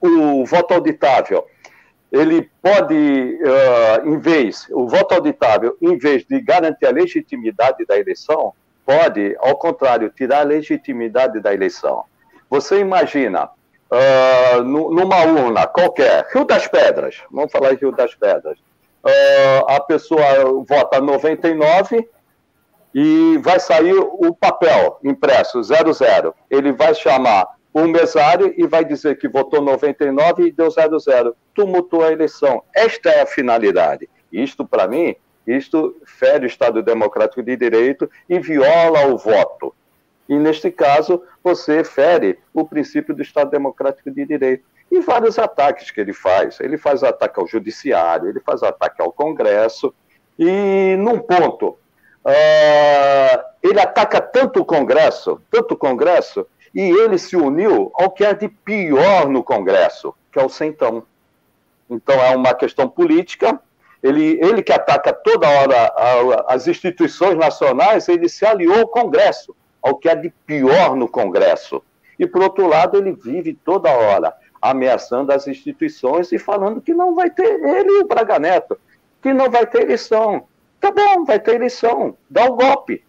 o voto auditável, ele pode, uh, em vez, o voto auditável, em vez de garantir a legitimidade da eleição, pode, ao contrário, tirar a legitimidade da eleição. Você imagina, uh, numa urna qualquer, Rio das Pedras, vamos falar em Rio das Pedras, uh, a pessoa vota 99 e vai sair o papel impresso 00. Ele vai chamar o mesário e vai dizer que votou 99 e deu 00. Tumultuou a eleição. Esta é a finalidade. Isto, para mim, isto fere o Estado Democrático de Direito e viola o voto. E, neste caso, você fere o princípio do Estado Democrático de Direito. E vários ataques que ele faz. Ele faz ataque ao Judiciário, ele faz ataque ao Congresso. E, num ponto Uh, ele ataca tanto o Congresso, tanto o Congresso, e ele se uniu ao que é de pior no Congresso, que é o Centão. Então é uma questão política. Ele, ele que ataca toda hora as instituições nacionais, ele se aliou ao Congresso, ao que é de pior no Congresso. E, por outro lado, ele vive toda hora ameaçando as instituições e falando que não vai ter, ele e o Braga Neto, que não vai ter eleição, Tá bom, vai ter eleição, dá o um golpe.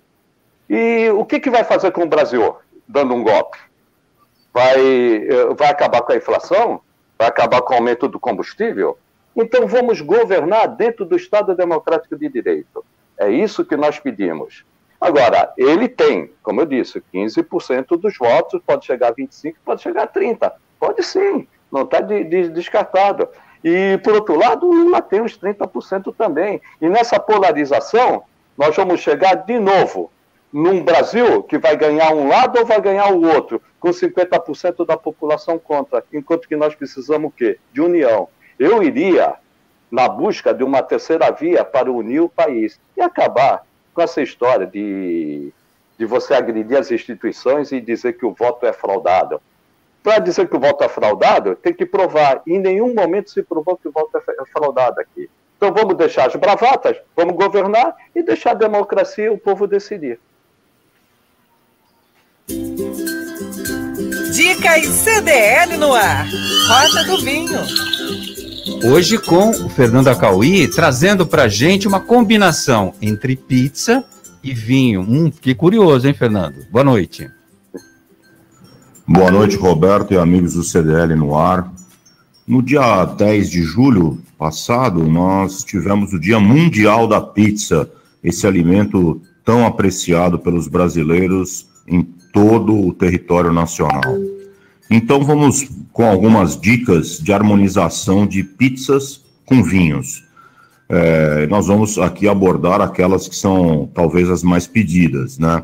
E o que, que vai fazer com o Brasil dando um golpe? Vai, eh, vai acabar com a inflação? Vai acabar com o aumento do combustível? Então vamos governar dentro do Estado Democrático de Direito. É isso que nós pedimos. Agora, ele tem, como eu disse, 15% dos votos, pode chegar a 25%, pode chegar a 30%. Pode sim, não está de, de, descartado. E, por outro lado, o Lula tem uns 30% também. E nessa polarização, nós vamos chegar de novo num Brasil que vai ganhar um lado ou vai ganhar o outro, com 50% da população contra, enquanto que nós precisamos o quê? De união. Eu iria na busca de uma terceira via para unir o país e acabar com essa história de, de você agredir as instituições e dizer que o voto é fraudado. Para dizer que o voto é fraudado, tem que provar. Em nenhum momento se provou que o voto é, é fraudado aqui. Então vamos deixar as bravatas, vamos governar e deixar a democracia e o povo decidir. Dicas CDL no ar. Rota do Vinho. Hoje com o Fernando Acauí trazendo pra gente uma combinação entre pizza e vinho. Hum, que curioso, hein, Fernando? Boa noite. Boa noite, Roberto e amigos do CDL no ar. No dia 10 de julho passado, nós tivemos o Dia Mundial da Pizza, esse alimento tão apreciado pelos brasileiros em todo o território nacional. Então vamos com algumas dicas de harmonização de pizzas com vinhos. É, nós vamos aqui abordar aquelas que são talvez as mais pedidas, né?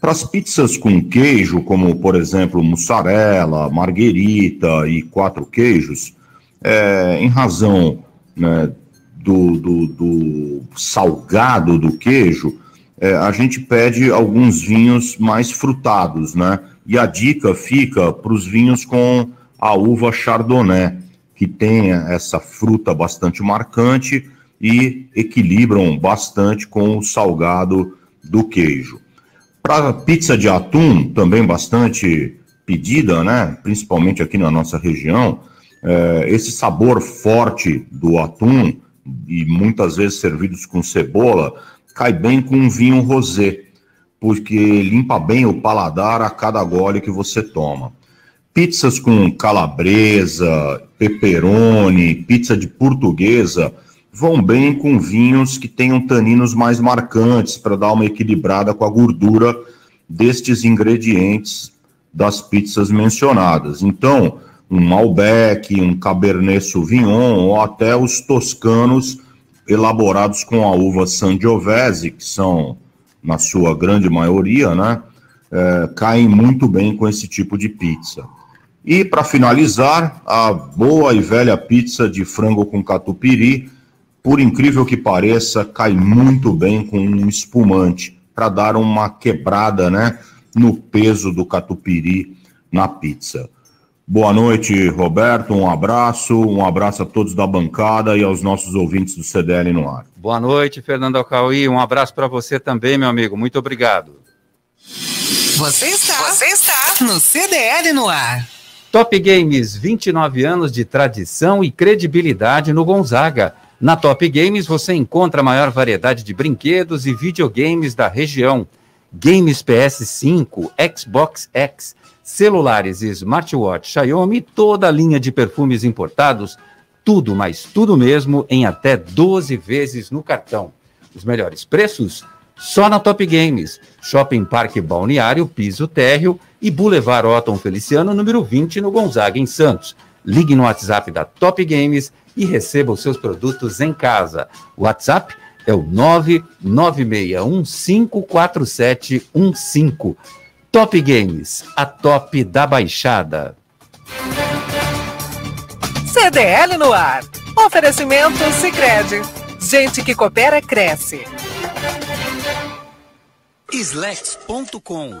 Para as pizzas com queijo, como por exemplo mussarela, marguerita e quatro queijos, é, em razão né, do, do, do, salgado do queijo, é, a gente pede alguns vinhos mais frutados, né? E a dica fica para os vinhos com a uva Chardonnay, que tem essa fruta bastante marcante e equilibram bastante com o salgado do queijo. Para pizza de atum, também bastante pedida, né? principalmente aqui na nossa região, é, esse sabor forte do atum, e muitas vezes servidos com cebola, cai bem com um vinho rosé porque limpa bem o paladar a cada gole que você toma. Pizzas com calabresa, pepperoni, pizza de portuguesa vão bem com vinhos que tenham taninos mais marcantes para dar uma equilibrada com a gordura destes ingredientes das pizzas mencionadas. Então, um Malbec, um Cabernet Sauvignon ou até os toscanos elaborados com a uva Sangiovese, que são na sua grande maioria, né, é, caem muito bem com esse tipo de pizza. E para finalizar, a boa e velha pizza de frango com catupiry, por incrível que pareça, cai muito bem com um espumante para dar uma quebrada, né, no peso do catupiry na pizza. Boa noite, Roberto. Um abraço, um abraço a todos da bancada e aos nossos ouvintes do CDL no ar. Boa noite, Fernando Alcauí. Um abraço para você também, meu amigo. Muito obrigado. Você está, você está no CDL no ar. Top Games, 29 anos de tradição e credibilidade no Gonzaga. Na Top Games você encontra a maior variedade de brinquedos e videogames da região. Games PS5, Xbox X, celulares e smartwatch Xiaomi, toda a linha de perfumes importados, tudo, mas tudo mesmo, em até 12 vezes no cartão. Os melhores preços? Só na Top Games. Shopping Parque Balneário, Piso Térreo e Boulevard Otton Feliciano, número 20, no Gonzaga, em Santos. Ligue no WhatsApp da Top Games e receba os seus produtos em casa. O WhatsApp é o 996154715. Top Games, a top da baixada. CDL no ar. Oferecimento Sicredi. Gente que coopera cresce. Slex.com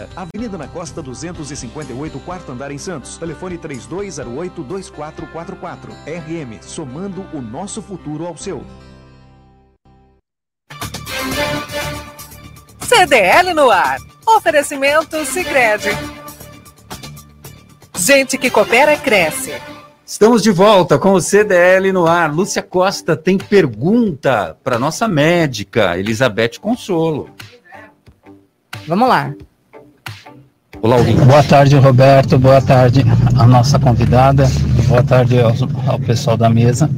Avenida na Costa 258, quarto andar em Santos. Telefone 3208-2444. RM, somando o nosso futuro ao seu. CDL no ar. Oferecimento Sicredi. Gente que coopera cresce. Estamos de volta com o CDL no ar. Lúcia Costa tem pergunta para nossa médica, Elizabeth Consolo. Vamos lá. Olá, ouvinte. Boa tarde, Roberto. Boa tarde à nossa convidada. Boa tarde ao, ao pessoal da mesa.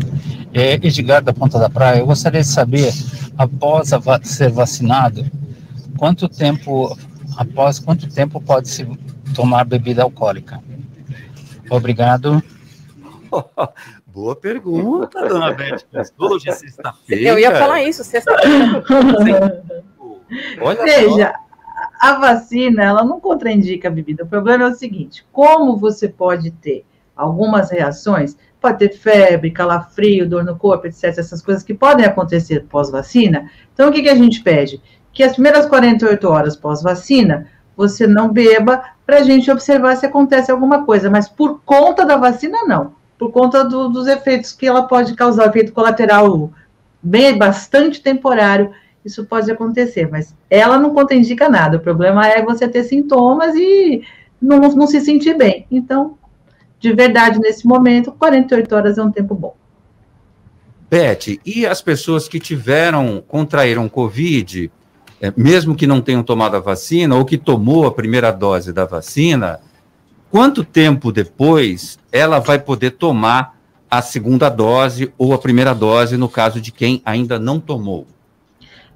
É, Edgar da Ponta da Praia, eu gostaria de saber, após va ser vacinado, quanto tempo, após quanto tempo pode se tomar bebida alcoólica? Obrigado. [LAUGHS] Boa pergunta, dona Beth. Hoje é sexta-feira. Eu ia falar isso, sexta-feira. Olha Veja, a vacina, ela não contraindica a bebida. O problema é o seguinte, como você pode ter algumas reações, pode ter febre, calafrio, dor no corpo, etc., essas coisas que podem acontecer pós-vacina. Então, o que, que a gente pede? Que as primeiras 48 horas pós-vacina, você não beba, para a gente observar se acontece alguma coisa, mas por conta da vacina, não por conta do, dos efeitos que ela pode causar, efeito colateral bem bastante temporário, isso pode acontecer, mas ela não contraindica nada. O problema é você ter sintomas e não, não se sentir bem. Então, de verdade, nesse momento, 48 horas é um tempo bom. Beth, e as pessoas que tiveram, contraíram Covid, é, mesmo que não tenham tomado a vacina, ou que tomou a primeira dose da vacina, quanto tempo depois ela vai poder tomar a segunda dose ou a primeira dose, no caso de quem ainda não tomou?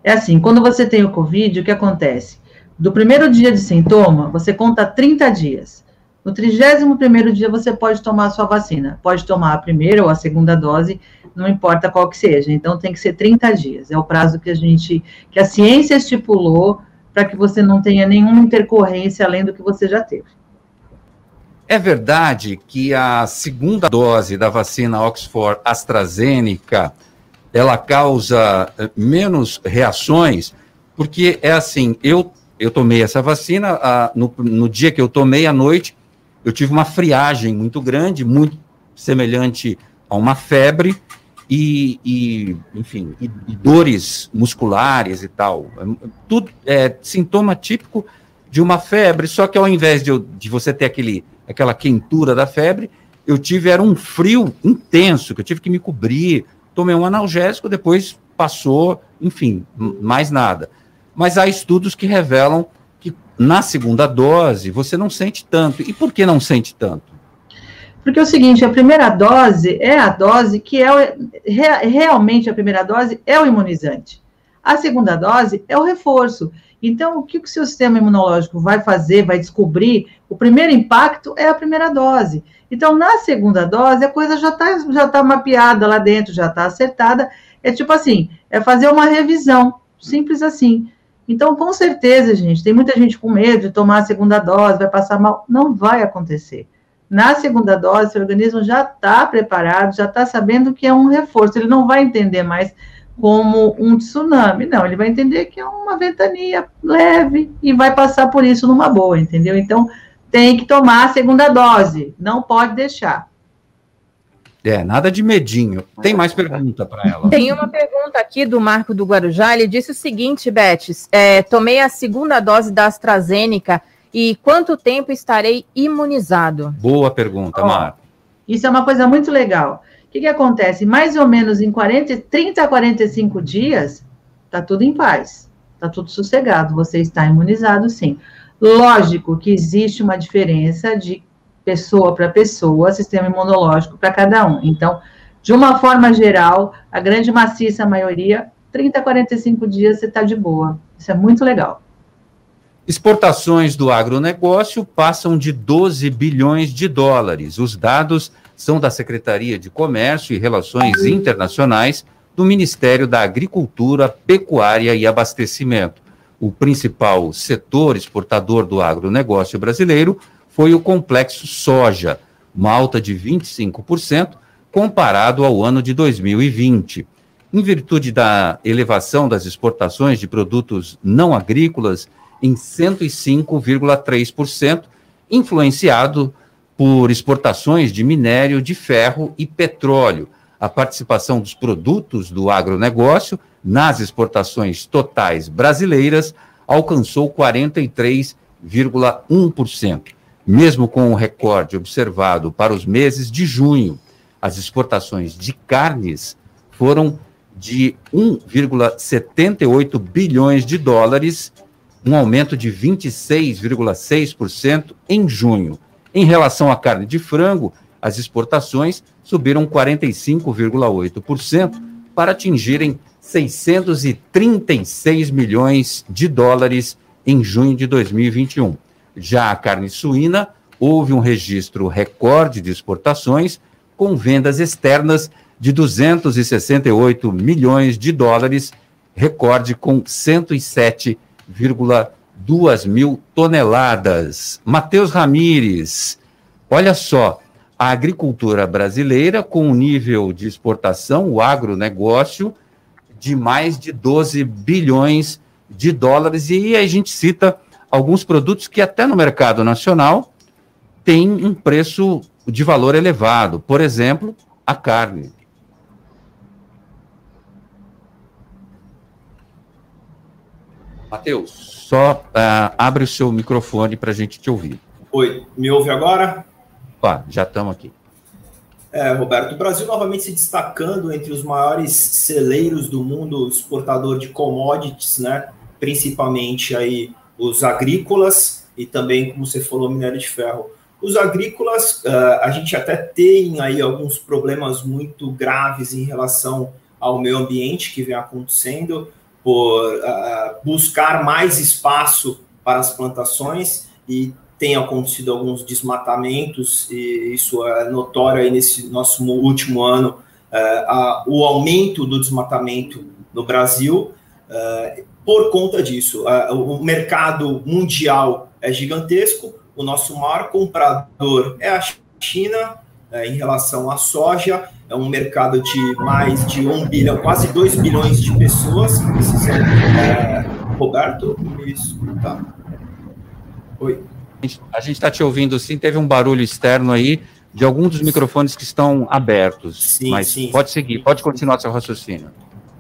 É assim, quando você tem o Covid, o que acontece? Do primeiro dia de sintoma, você conta 30 dias. No 31 dia, você pode tomar a sua vacina. Pode tomar a primeira ou a segunda dose, não importa qual que seja. Então, tem que ser 30 dias. É o prazo que a gente, que a ciência estipulou para que você não tenha nenhuma intercorrência além do que você já teve. É verdade que a segunda dose da vacina Oxford AstraZeneca ela causa eh, menos reações, porque é assim, eu, eu tomei essa vacina, a, no, no dia que eu tomei à noite, eu tive uma friagem muito grande, muito semelhante a uma febre, e, e enfim, e, e dores musculares e tal. Tudo é sintoma típico de uma febre, só que ao invés de, de você ter aquele aquela quentura da febre, eu tive era um frio intenso, que eu tive que me cobrir, tomei um analgésico, depois passou, enfim, mais nada. Mas há estudos que revelam que na segunda dose você não sente tanto. E por que não sente tanto? Porque é o seguinte, a primeira dose é a dose que é o, realmente a primeira dose é o imunizante. A segunda dose é o reforço. Então, o que o seu sistema imunológico vai fazer, vai descobrir? O primeiro impacto é a primeira dose. Então, na segunda dose, a coisa já está já tá mapeada lá dentro, já está acertada. É tipo assim, é fazer uma revisão, simples assim. Então, com certeza, gente, tem muita gente com medo de tomar a segunda dose, vai passar mal. Não vai acontecer. Na segunda dose, o organismo já está preparado, já está sabendo que é um reforço. Ele não vai entender mais como um tsunami. Não, ele vai entender que é uma ventania leve e vai passar por isso numa boa, entendeu? Então, tem que tomar a segunda dose, não pode deixar. É, nada de medinho. Tem mais pergunta para ela? Tem uma pergunta aqui do Marco do Guarujá. Ele disse o seguinte, Beth: é, tomei a segunda dose da AstraZeneca e quanto tempo estarei imunizado? Boa pergunta, Marco. Isso é uma coisa muito legal. Que, que acontece? Mais ou menos em 40, 30 a 45 dias, está tudo em paz, está tudo sossegado, você está imunizado sim. Lógico que existe uma diferença de pessoa para pessoa, sistema imunológico para cada um. Então, de uma forma geral, a grande maciça maioria, 30 a 45 dias você está de boa. Isso é muito legal. Exportações do agronegócio passam de 12 bilhões de dólares. Os dados são da Secretaria de Comércio e Relações Internacionais do Ministério da Agricultura, Pecuária e Abastecimento. O principal setor exportador do agronegócio brasileiro foi o complexo soja, uma alta de 25% comparado ao ano de 2020. Em virtude da elevação das exportações de produtos não agrícolas em 105,3%, influenciado por exportações de minério de ferro e petróleo. A participação dos produtos do agronegócio nas exportações totais brasileiras alcançou 43,1%, mesmo com o recorde observado para os meses de junho. as exportações de carnes foram de 1,78 bilhões de dólares, um aumento de 26,6% em junho. Em relação à carne de frango, as exportações subiram 45,8% para atingirem 636 milhões de dólares em junho de 2021. Já a carne suína, houve um registro recorde de exportações, com vendas externas de 268 milhões de dólares, recorde com 107,2 mil toneladas. Matheus Ramires, olha só, a agricultura brasileira com um nível de exportação, o agronegócio, de mais de 12 bilhões de dólares, e a gente cita alguns produtos que até no mercado nacional têm um preço de valor elevado. Por exemplo, a carne. Matheus, só uh, abre o seu microfone para a gente te ouvir. Oi, me ouve agora? Pá, já estamos aqui. É, Roberto, o Brasil novamente se destacando entre os maiores celeiros do mundo exportador de commodities, né? Principalmente aí os agrícolas e também, como você falou, minério de ferro. Os agrícolas, uh, a gente até tem aí alguns problemas muito graves em relação ao meio ambiente que vem acontecendo, por uh, buscar mais espaço para as plantações e tem acontecido alguns desmatamentos, e isso é notório aí nesse nosso último ano, uh, o aumento do desmatamento no Brasil, uh, por conta disso. Uh, o mercado mundial é gigantesco, o nosso maior comprador é a China, em relação à soja, é um mercado de mais de um bilhão, quase 2 bilhões de pessoas que precisam. Roberto, isso, tá. Oi. A gente está te ouvindo sim, teve um barulho externo aí de alguns dos microfones que estão abertos. Sim, mas sim. pode seguir, pode continuar seu raciocínio.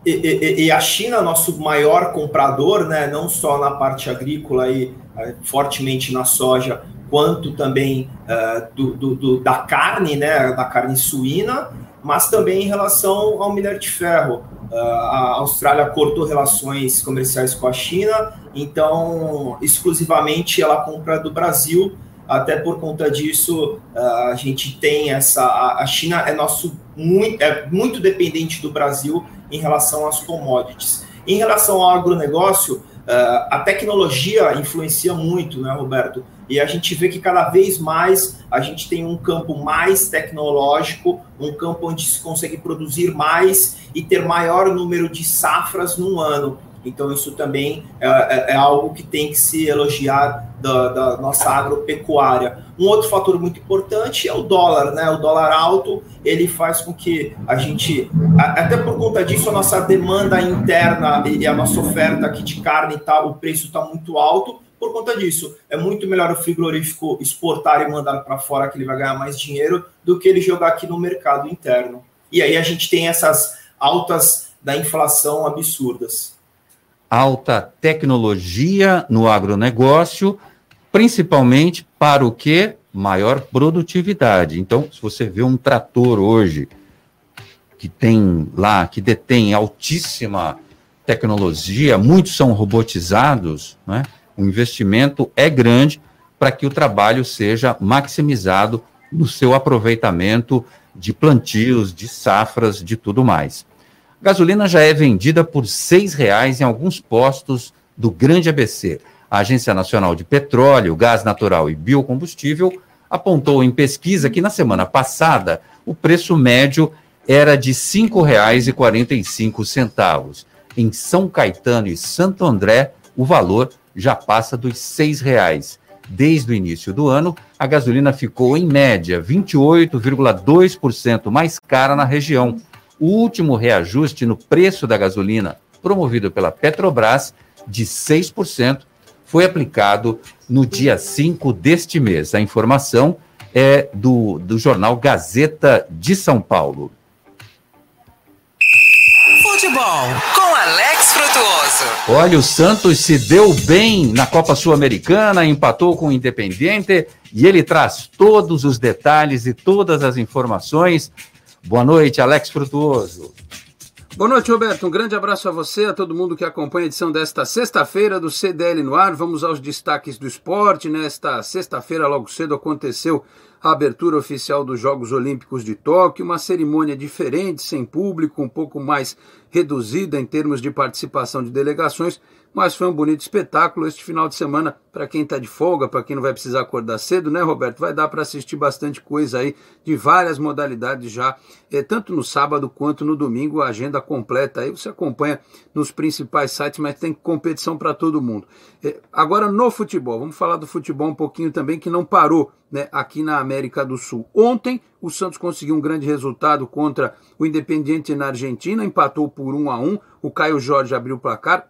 E, e, e, a China, nosso maior comprador, né, não só na parte agrícola e uh, fortemente na soja, quanto também uh, do, do, do, da carne, né, da carne suína, mas também em relação ao minério de ferro. Uh, a Austrália cortou relações comerciais com a China, então exclusivamente ela compra do Brasil. Até por conta disso, uh, a gente tem essa. A, China é nosso muito, é muito dependente do Brasil em relação às commodities. Em relação ao agronegócio, uh, a tecnologia influencia muito, né, Roberto? E a gente vê que cada vez mais a gente tem um campo mais tecnológico, um campo onde se consegue produzir mais e ter maior número de safras num ano. Então, isso também é, é, é algo que tem que se elogiar da, da, nossa agropecuária. Um outro fator muito importante é o dólar, né? O dólar alto, ele faz com que a gente, até por conta disso, a nossa demanda interna e a nossa oferta aqui de carne, tá, o preço está muito alto, por conta disso. É muito melhor o frigorífico exportar e mandar para fora, que ele vai ganhar mais dinheiro, do que ele jogar aqui no mercado interno. E aí a gente tem essas altas da inflação absurdas. Alta tecnologia no agronegócio, principalmente para o que? Maior produtividade. Então, se você vê um trator hoje que tem lá, que detém altíssima tecnologia, muitos são robotizados, né? O investimento é grande para que o trabalho seja maximizado no seu aproveitamento de plantios, de safras, de tudo mais. A gasolina já é vendida por R$ 6,00 em alguns postos do Grande ABC. A Agência Nacional de Petróleo, Gás Natural e Biocombustível apontou em pesquisa que na semana passada o preço médio era de R$ 5,45. Em São Caetano e Santo André, o valor já passa dos seis reais. Desde o início do ano, a gasolina ficou, em média, 28,2% mais cara na região. O último reajuste no preço da gasolina, promovido pela Petrobras, de 6%, foi aplicado no dia 5 deste mês. A informação é do, do jornal Gazeta de São Paulo. Futebol Frutuoso. Olha, o Santos se deu bem na Copa Sul-Americana, empatou com o Independiente e ele traz todos os detalhes e todas as informações. Boa noite, Alex Frutuoso. Boa noite, Roberto. Um grande abraço a você, a todo mundo que acompanha a edição desta sexta-feira do CDL no ar. Vamos aos destaques do esporte. Nesta sexta-feira, logo cedo, aconteceu a abertura oficial dos Jogos Olímpicos de Tóquio, uma cerimônia diferente, sem público, um pouco mais reduzida em termos de participação de delegações, mas foi um bonito espetáculo este final de semana para quem está de folga, para quem não vai precisar acordar cedo, né, Roberto? Vai dar para assistir bastante coisa aí de várias modalidades já, é, tanto no sábado quanto no domingo, a agenda completa aí você acompanha nos principais sites, mas tem competição para todo mundo. É, agora no futebol, vamos falar do futebol um pouquinho também que não parou, né, aqui na América do Sul. Ontem o Santos conseguiu um grande resultado contra o Independiente na Argentina, empatou por 1 a 1. O Caio Jorge abriu o placar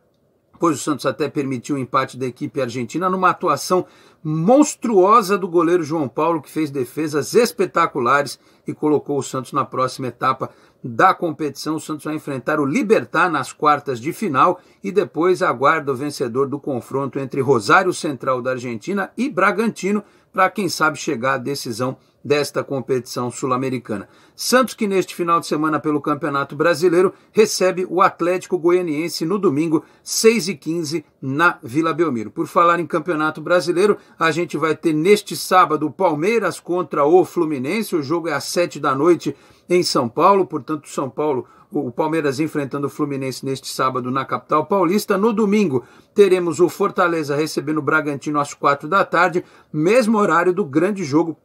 pois o Santos até permitiu o empate da equipe argentina numa atuação monstruosa do goleiro João Paulo, que fez defesas espetaculares e colocou o Santos na próxima etapa da competição. O Santos vai enfrentar o Libertar nas quartas de final e depois aguarda o vencedor do confronto entre Rosário Central da Argentina e Bragantino para quem sabe chegar à decisão desta competição sul-americana. Santos, que neste final de semana pelo Campeonato Brasileiro, recebe o Atlético Goianiense no domingo, 6 e 15 na Vila Belmiro. Por falar em Campeonato Brasileiro, a gente vai ter neste sábado Palmeiras contra o Fluminense. O jogo é às 7 da noite em São Paulo, portanto, São Paulo o Palmeiras enfrentando o Fluminense neste sábado na capital paulista. No domingo, teremos o Fortaleza recebendo o Bragantino às quatro da tarde, mesmo horário do grande jogo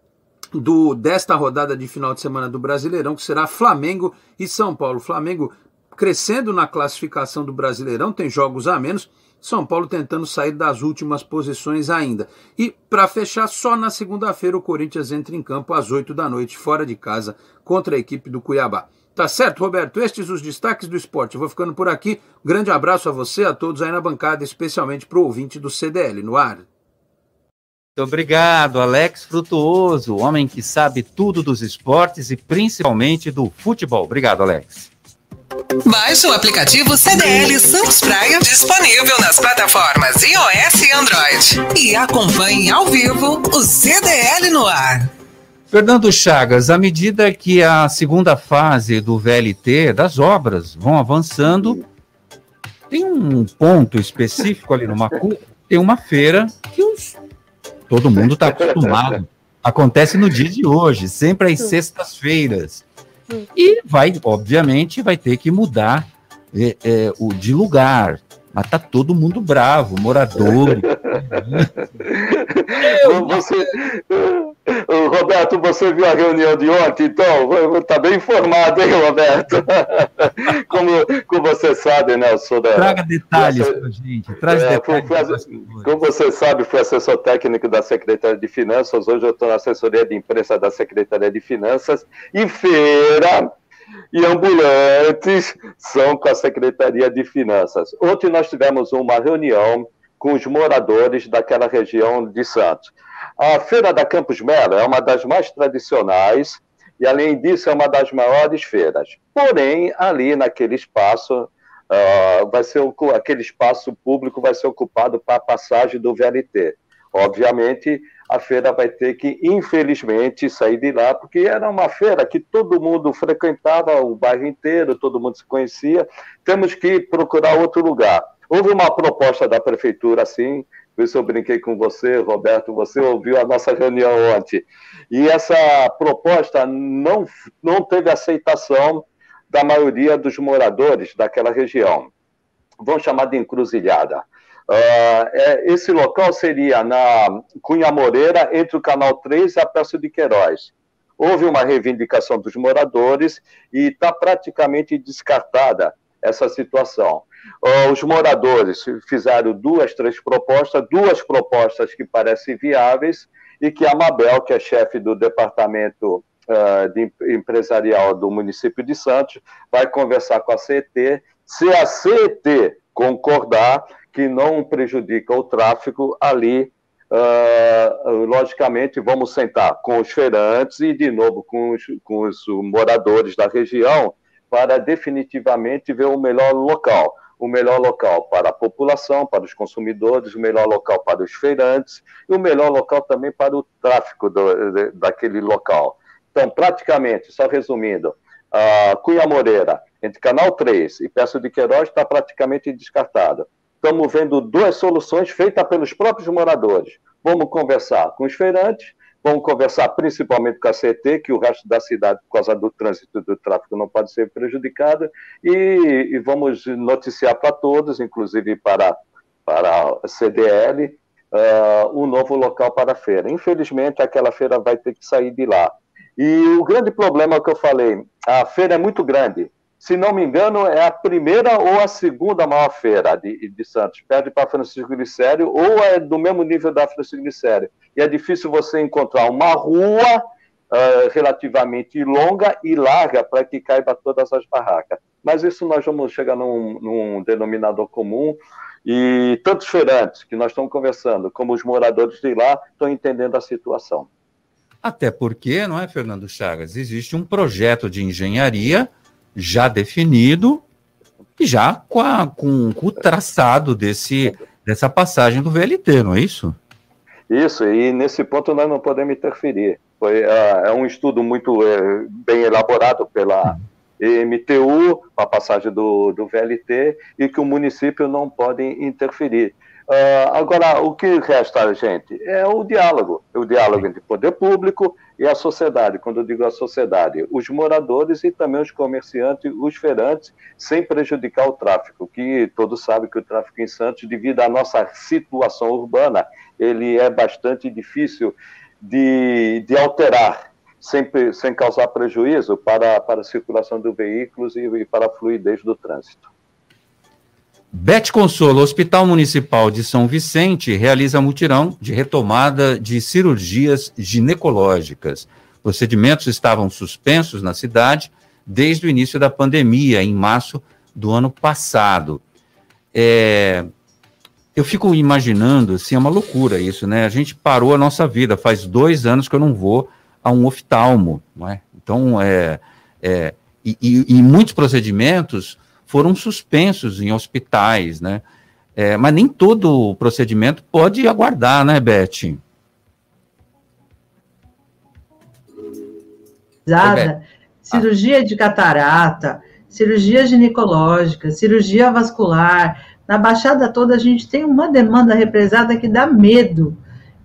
do desta rodada de final de semana do Brasileirão, que será Flamengo e São Paulo. Flamengo crescendo na classificação do Brasileirão, tem jogos a menos. São Paulo tentando sair das últimas posições ainda. E para fechar, só na segunda-feira o Corinthians entra em campo às 8 da noite, fora de casa, contra a equipe do Cuiabá. Tá certo, Roberto? Estes os destaques do esporte. Eu vou ficando por aqui. Grande abraço a você, a todos aí na bancada, especialmente para o ouvinte do CDL no ar. Muito obrigado, Alex Frutuoso, homem que sabe tudo dos esportes e principalmente do futebol. Obrigado, Alex. Baixe o aplicativo CDL Santos Praia, disponível nas plataformas iOS e Android. E acompanhe ao vivo o CDL no ar. Fernando Chagas, à medida que a segunda fase do VLT, das obras, vão avançando, tem um ponto específico ali no Macu, tem uma feira que os Todo mundo está acostumado. Acontece no dia de hoje, sempre às sextas-feiras. E vai, obviamente, vai ter que mudar é, é, o de lugar. Mas tá todo mundo bravo, morador. [LAUGHS] você, Roberto, você viu a reunião de ontem, então? Está bem informado, hein, Roberto? [LAUGHS] Como, como você sabe, né? Eu sou da. Traga detalhes para gente. Traz é, detalhes. como você sabe, fui assessor técnico da Secretaria de Finanças. Hoje eu estou na assessoria de imprensa da Secretaria de Finanças. E feira e ambulantes são com a Secretaria de Finanças. Ontem nós tivemos uma reunião com os moradores daquela região de Santos. A Feira da Campos Melo é uma das mais tradicionais e, além disso, é uma das maiores feiras. Porém, ali naquele espaço, uh, vai ser aquele espaço público vai ser ocupado para a passagem do VLT. Obviamente, a feira vai ter que, infelizmente, sair de lá, porque era uma feira que todo mundo frequentava, o bairro inteiro, todo mundo se conhecia. Temos que procurar outro lugar. Houve uma proposta da prefeitura, assim, por isso eu brinquei com você, Roberto, você ouviu a nossa reunião ontem. E essa proposta não, não teve aceitação da maioria dos moradores daquela região. Vamos chamar de encruzilhada. Uh, é, esse local seria na Cunha Moreira, entre o Canal 3 e a Praça de Queiroz. Houve uma reivindicação dos moradores e está praticamente descartada essa situação. Os moradores fizeram duas, três propostas, duas propostas que parecem viáveis e que a Mabel, que é chefe do departamento uh, de empresarial do município de Santos, vai conversar com a CET. Se a CET concordar, que não prejudica o tráfego ali. Uh, logicamente, vamos sentar com os feirantes e, de novo, com os, com os moradores da região para definitivamente ver o melhor local. O melhor local para a população, para os consumidores, o melhor local para os feirantes e o melhor local também para o tráfego do, daquele local. Então, praticamente, só resumindo, a Cunha Moreira, entre Canal 3 e Peço de Queiroz, está praticamente descartada. Estamos vendo duas soluções feitas pelos próprios moradores. Vamos conversar com os feirantes, vamos conversar principalmente com a CT, que o resto da cidade, por causa do trânsito do tráfego, não pode ser prejudicado, e, e vamos noticiar para todos, inclusive para, para a CDL, uh, um novo local para a feira. Infelizmente, aquela feira vai ter que sair de lá. E o grande problema que eu falei, a feira é muito grande. Se não me engano, é a primeira ou a segunda maior feira de, de Santos. Perde para Francisco Glicério ou é do mesmo nível da Francisco Glicério. E é difícil você encontrar uma rua uh, relativamente longa e larga para que caiba todas as barracas. Mas isso nós vamos chegar num, num denominador comum e tantos feirantes que nós estamos conversando, como os moradores de lá, estão entendendo a situação. Até porque, não é, Fernando Chagas, existe um projeto de engenharia já definido e já com, a, com, com o traçado desse, dessa passagem do VLT, não é isso? Isso, e nesse ponto nós não podemos interferir. Foi, é, é um estudo muito é, bem elaborado pela MTU, a passagem do, do VLT, e que o município não pode interferir. Uh, agora, o que resta, gente, é o diálogo. O diálogo entre poder público e a sociedade. Quando eu digo a sociedade, os moradores e também os comerciantes, os feirantes, sem prejudicar o tráfico, que todos sabem que o tráfico em Santos, devido à nossa situação urbana, ele é bastante difícil de, de alterar sem, sem causar prejuízo para, para a circulação dos veículos e, e para a fluidez do trânsito. Bete Consolo, Hospital Municipal de São Vicente, realiza mutirão de retomada de cirurgias ginecológicas. Procedimentos estavam suspensos na cidade desde o início da pandemia, em março do ano passado. É, eu fico imaginando, assim, é uma loucura isso, né? A gente parou a nossa vida, faz dois anos que eu não vou a um oftalmo, não é? Então, é, é e, e, e, muitos procedimentos foram suspensos em hospitais, né? É, mas nem todo procedimento pode aguardar, né, Beth? Cirurgia de catarata, cirurgia ginecológica, cirurgia vascular. Na Baixada toda a gente tem uma demanda represada que dá medo.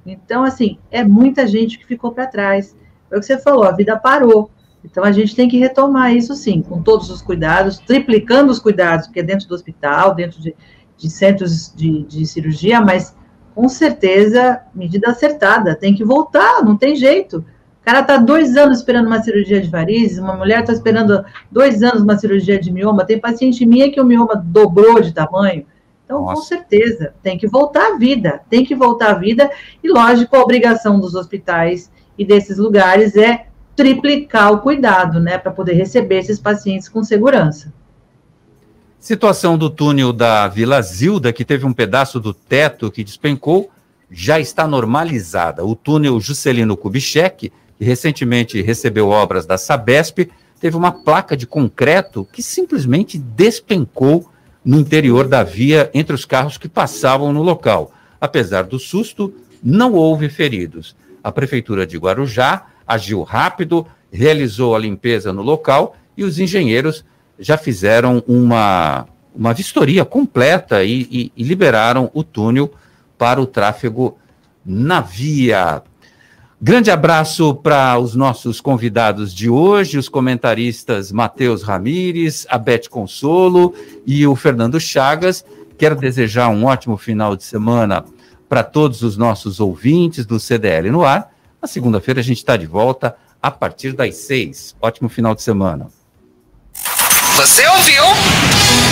Então, assim, é muita gente que ficou para trás. É o que você falou, a vida parou. Então a gente tem que retomar isso sim, com todos os cuidados, triplicando os cuidados, porque é dentro do hospital, dentro de, de centros de, de cirurgia, mas com certeza, medida acertada, tem que voltar, não tem jeito. O cara está dois anos esperando uma cirurgia de varizes, uma mulher está esperando dois anos uma cirurgia de mioma, tem paciente minha que o mioma dobrou de tamanho. Então, Nossa. com certeza, tem que voltar à vida, tem que voltar à vida, e lógico, a obrigação dos hospitais e desses lugares é triplicar o cuidado, né, para poder receber esses pacientes com segurança. Situação do túnel da Vila Zilda, que teve um pedaço do teto que despencou, já está normalizada. O túnel Juscelino Kubitschek, que recentemente recebeu obras da Sabesp, teve uma placa de concreto que simplesmente despencou no interior da via entre os carros que passavam no local. Apesar do susto, não houve feridos a Prefeitura de Guarujá agiu rápido, realizou a limpeza no local e os engenheiros já fizeram uma, uma vistoria completa e, e, e liberaram o túnel para o tráfego na via. Grande abraço para os nossos convidados de hoje, os comentaristas Matheus Ramires, a Beth Consolo e o Fernando Chagas. Quero desejar um ótimo final de semana para todos os nossos ouvintes do CDL no ar. Na segunda-feira a gente está de volta a partir das seis. Ótimo final de semana. Você ouviu?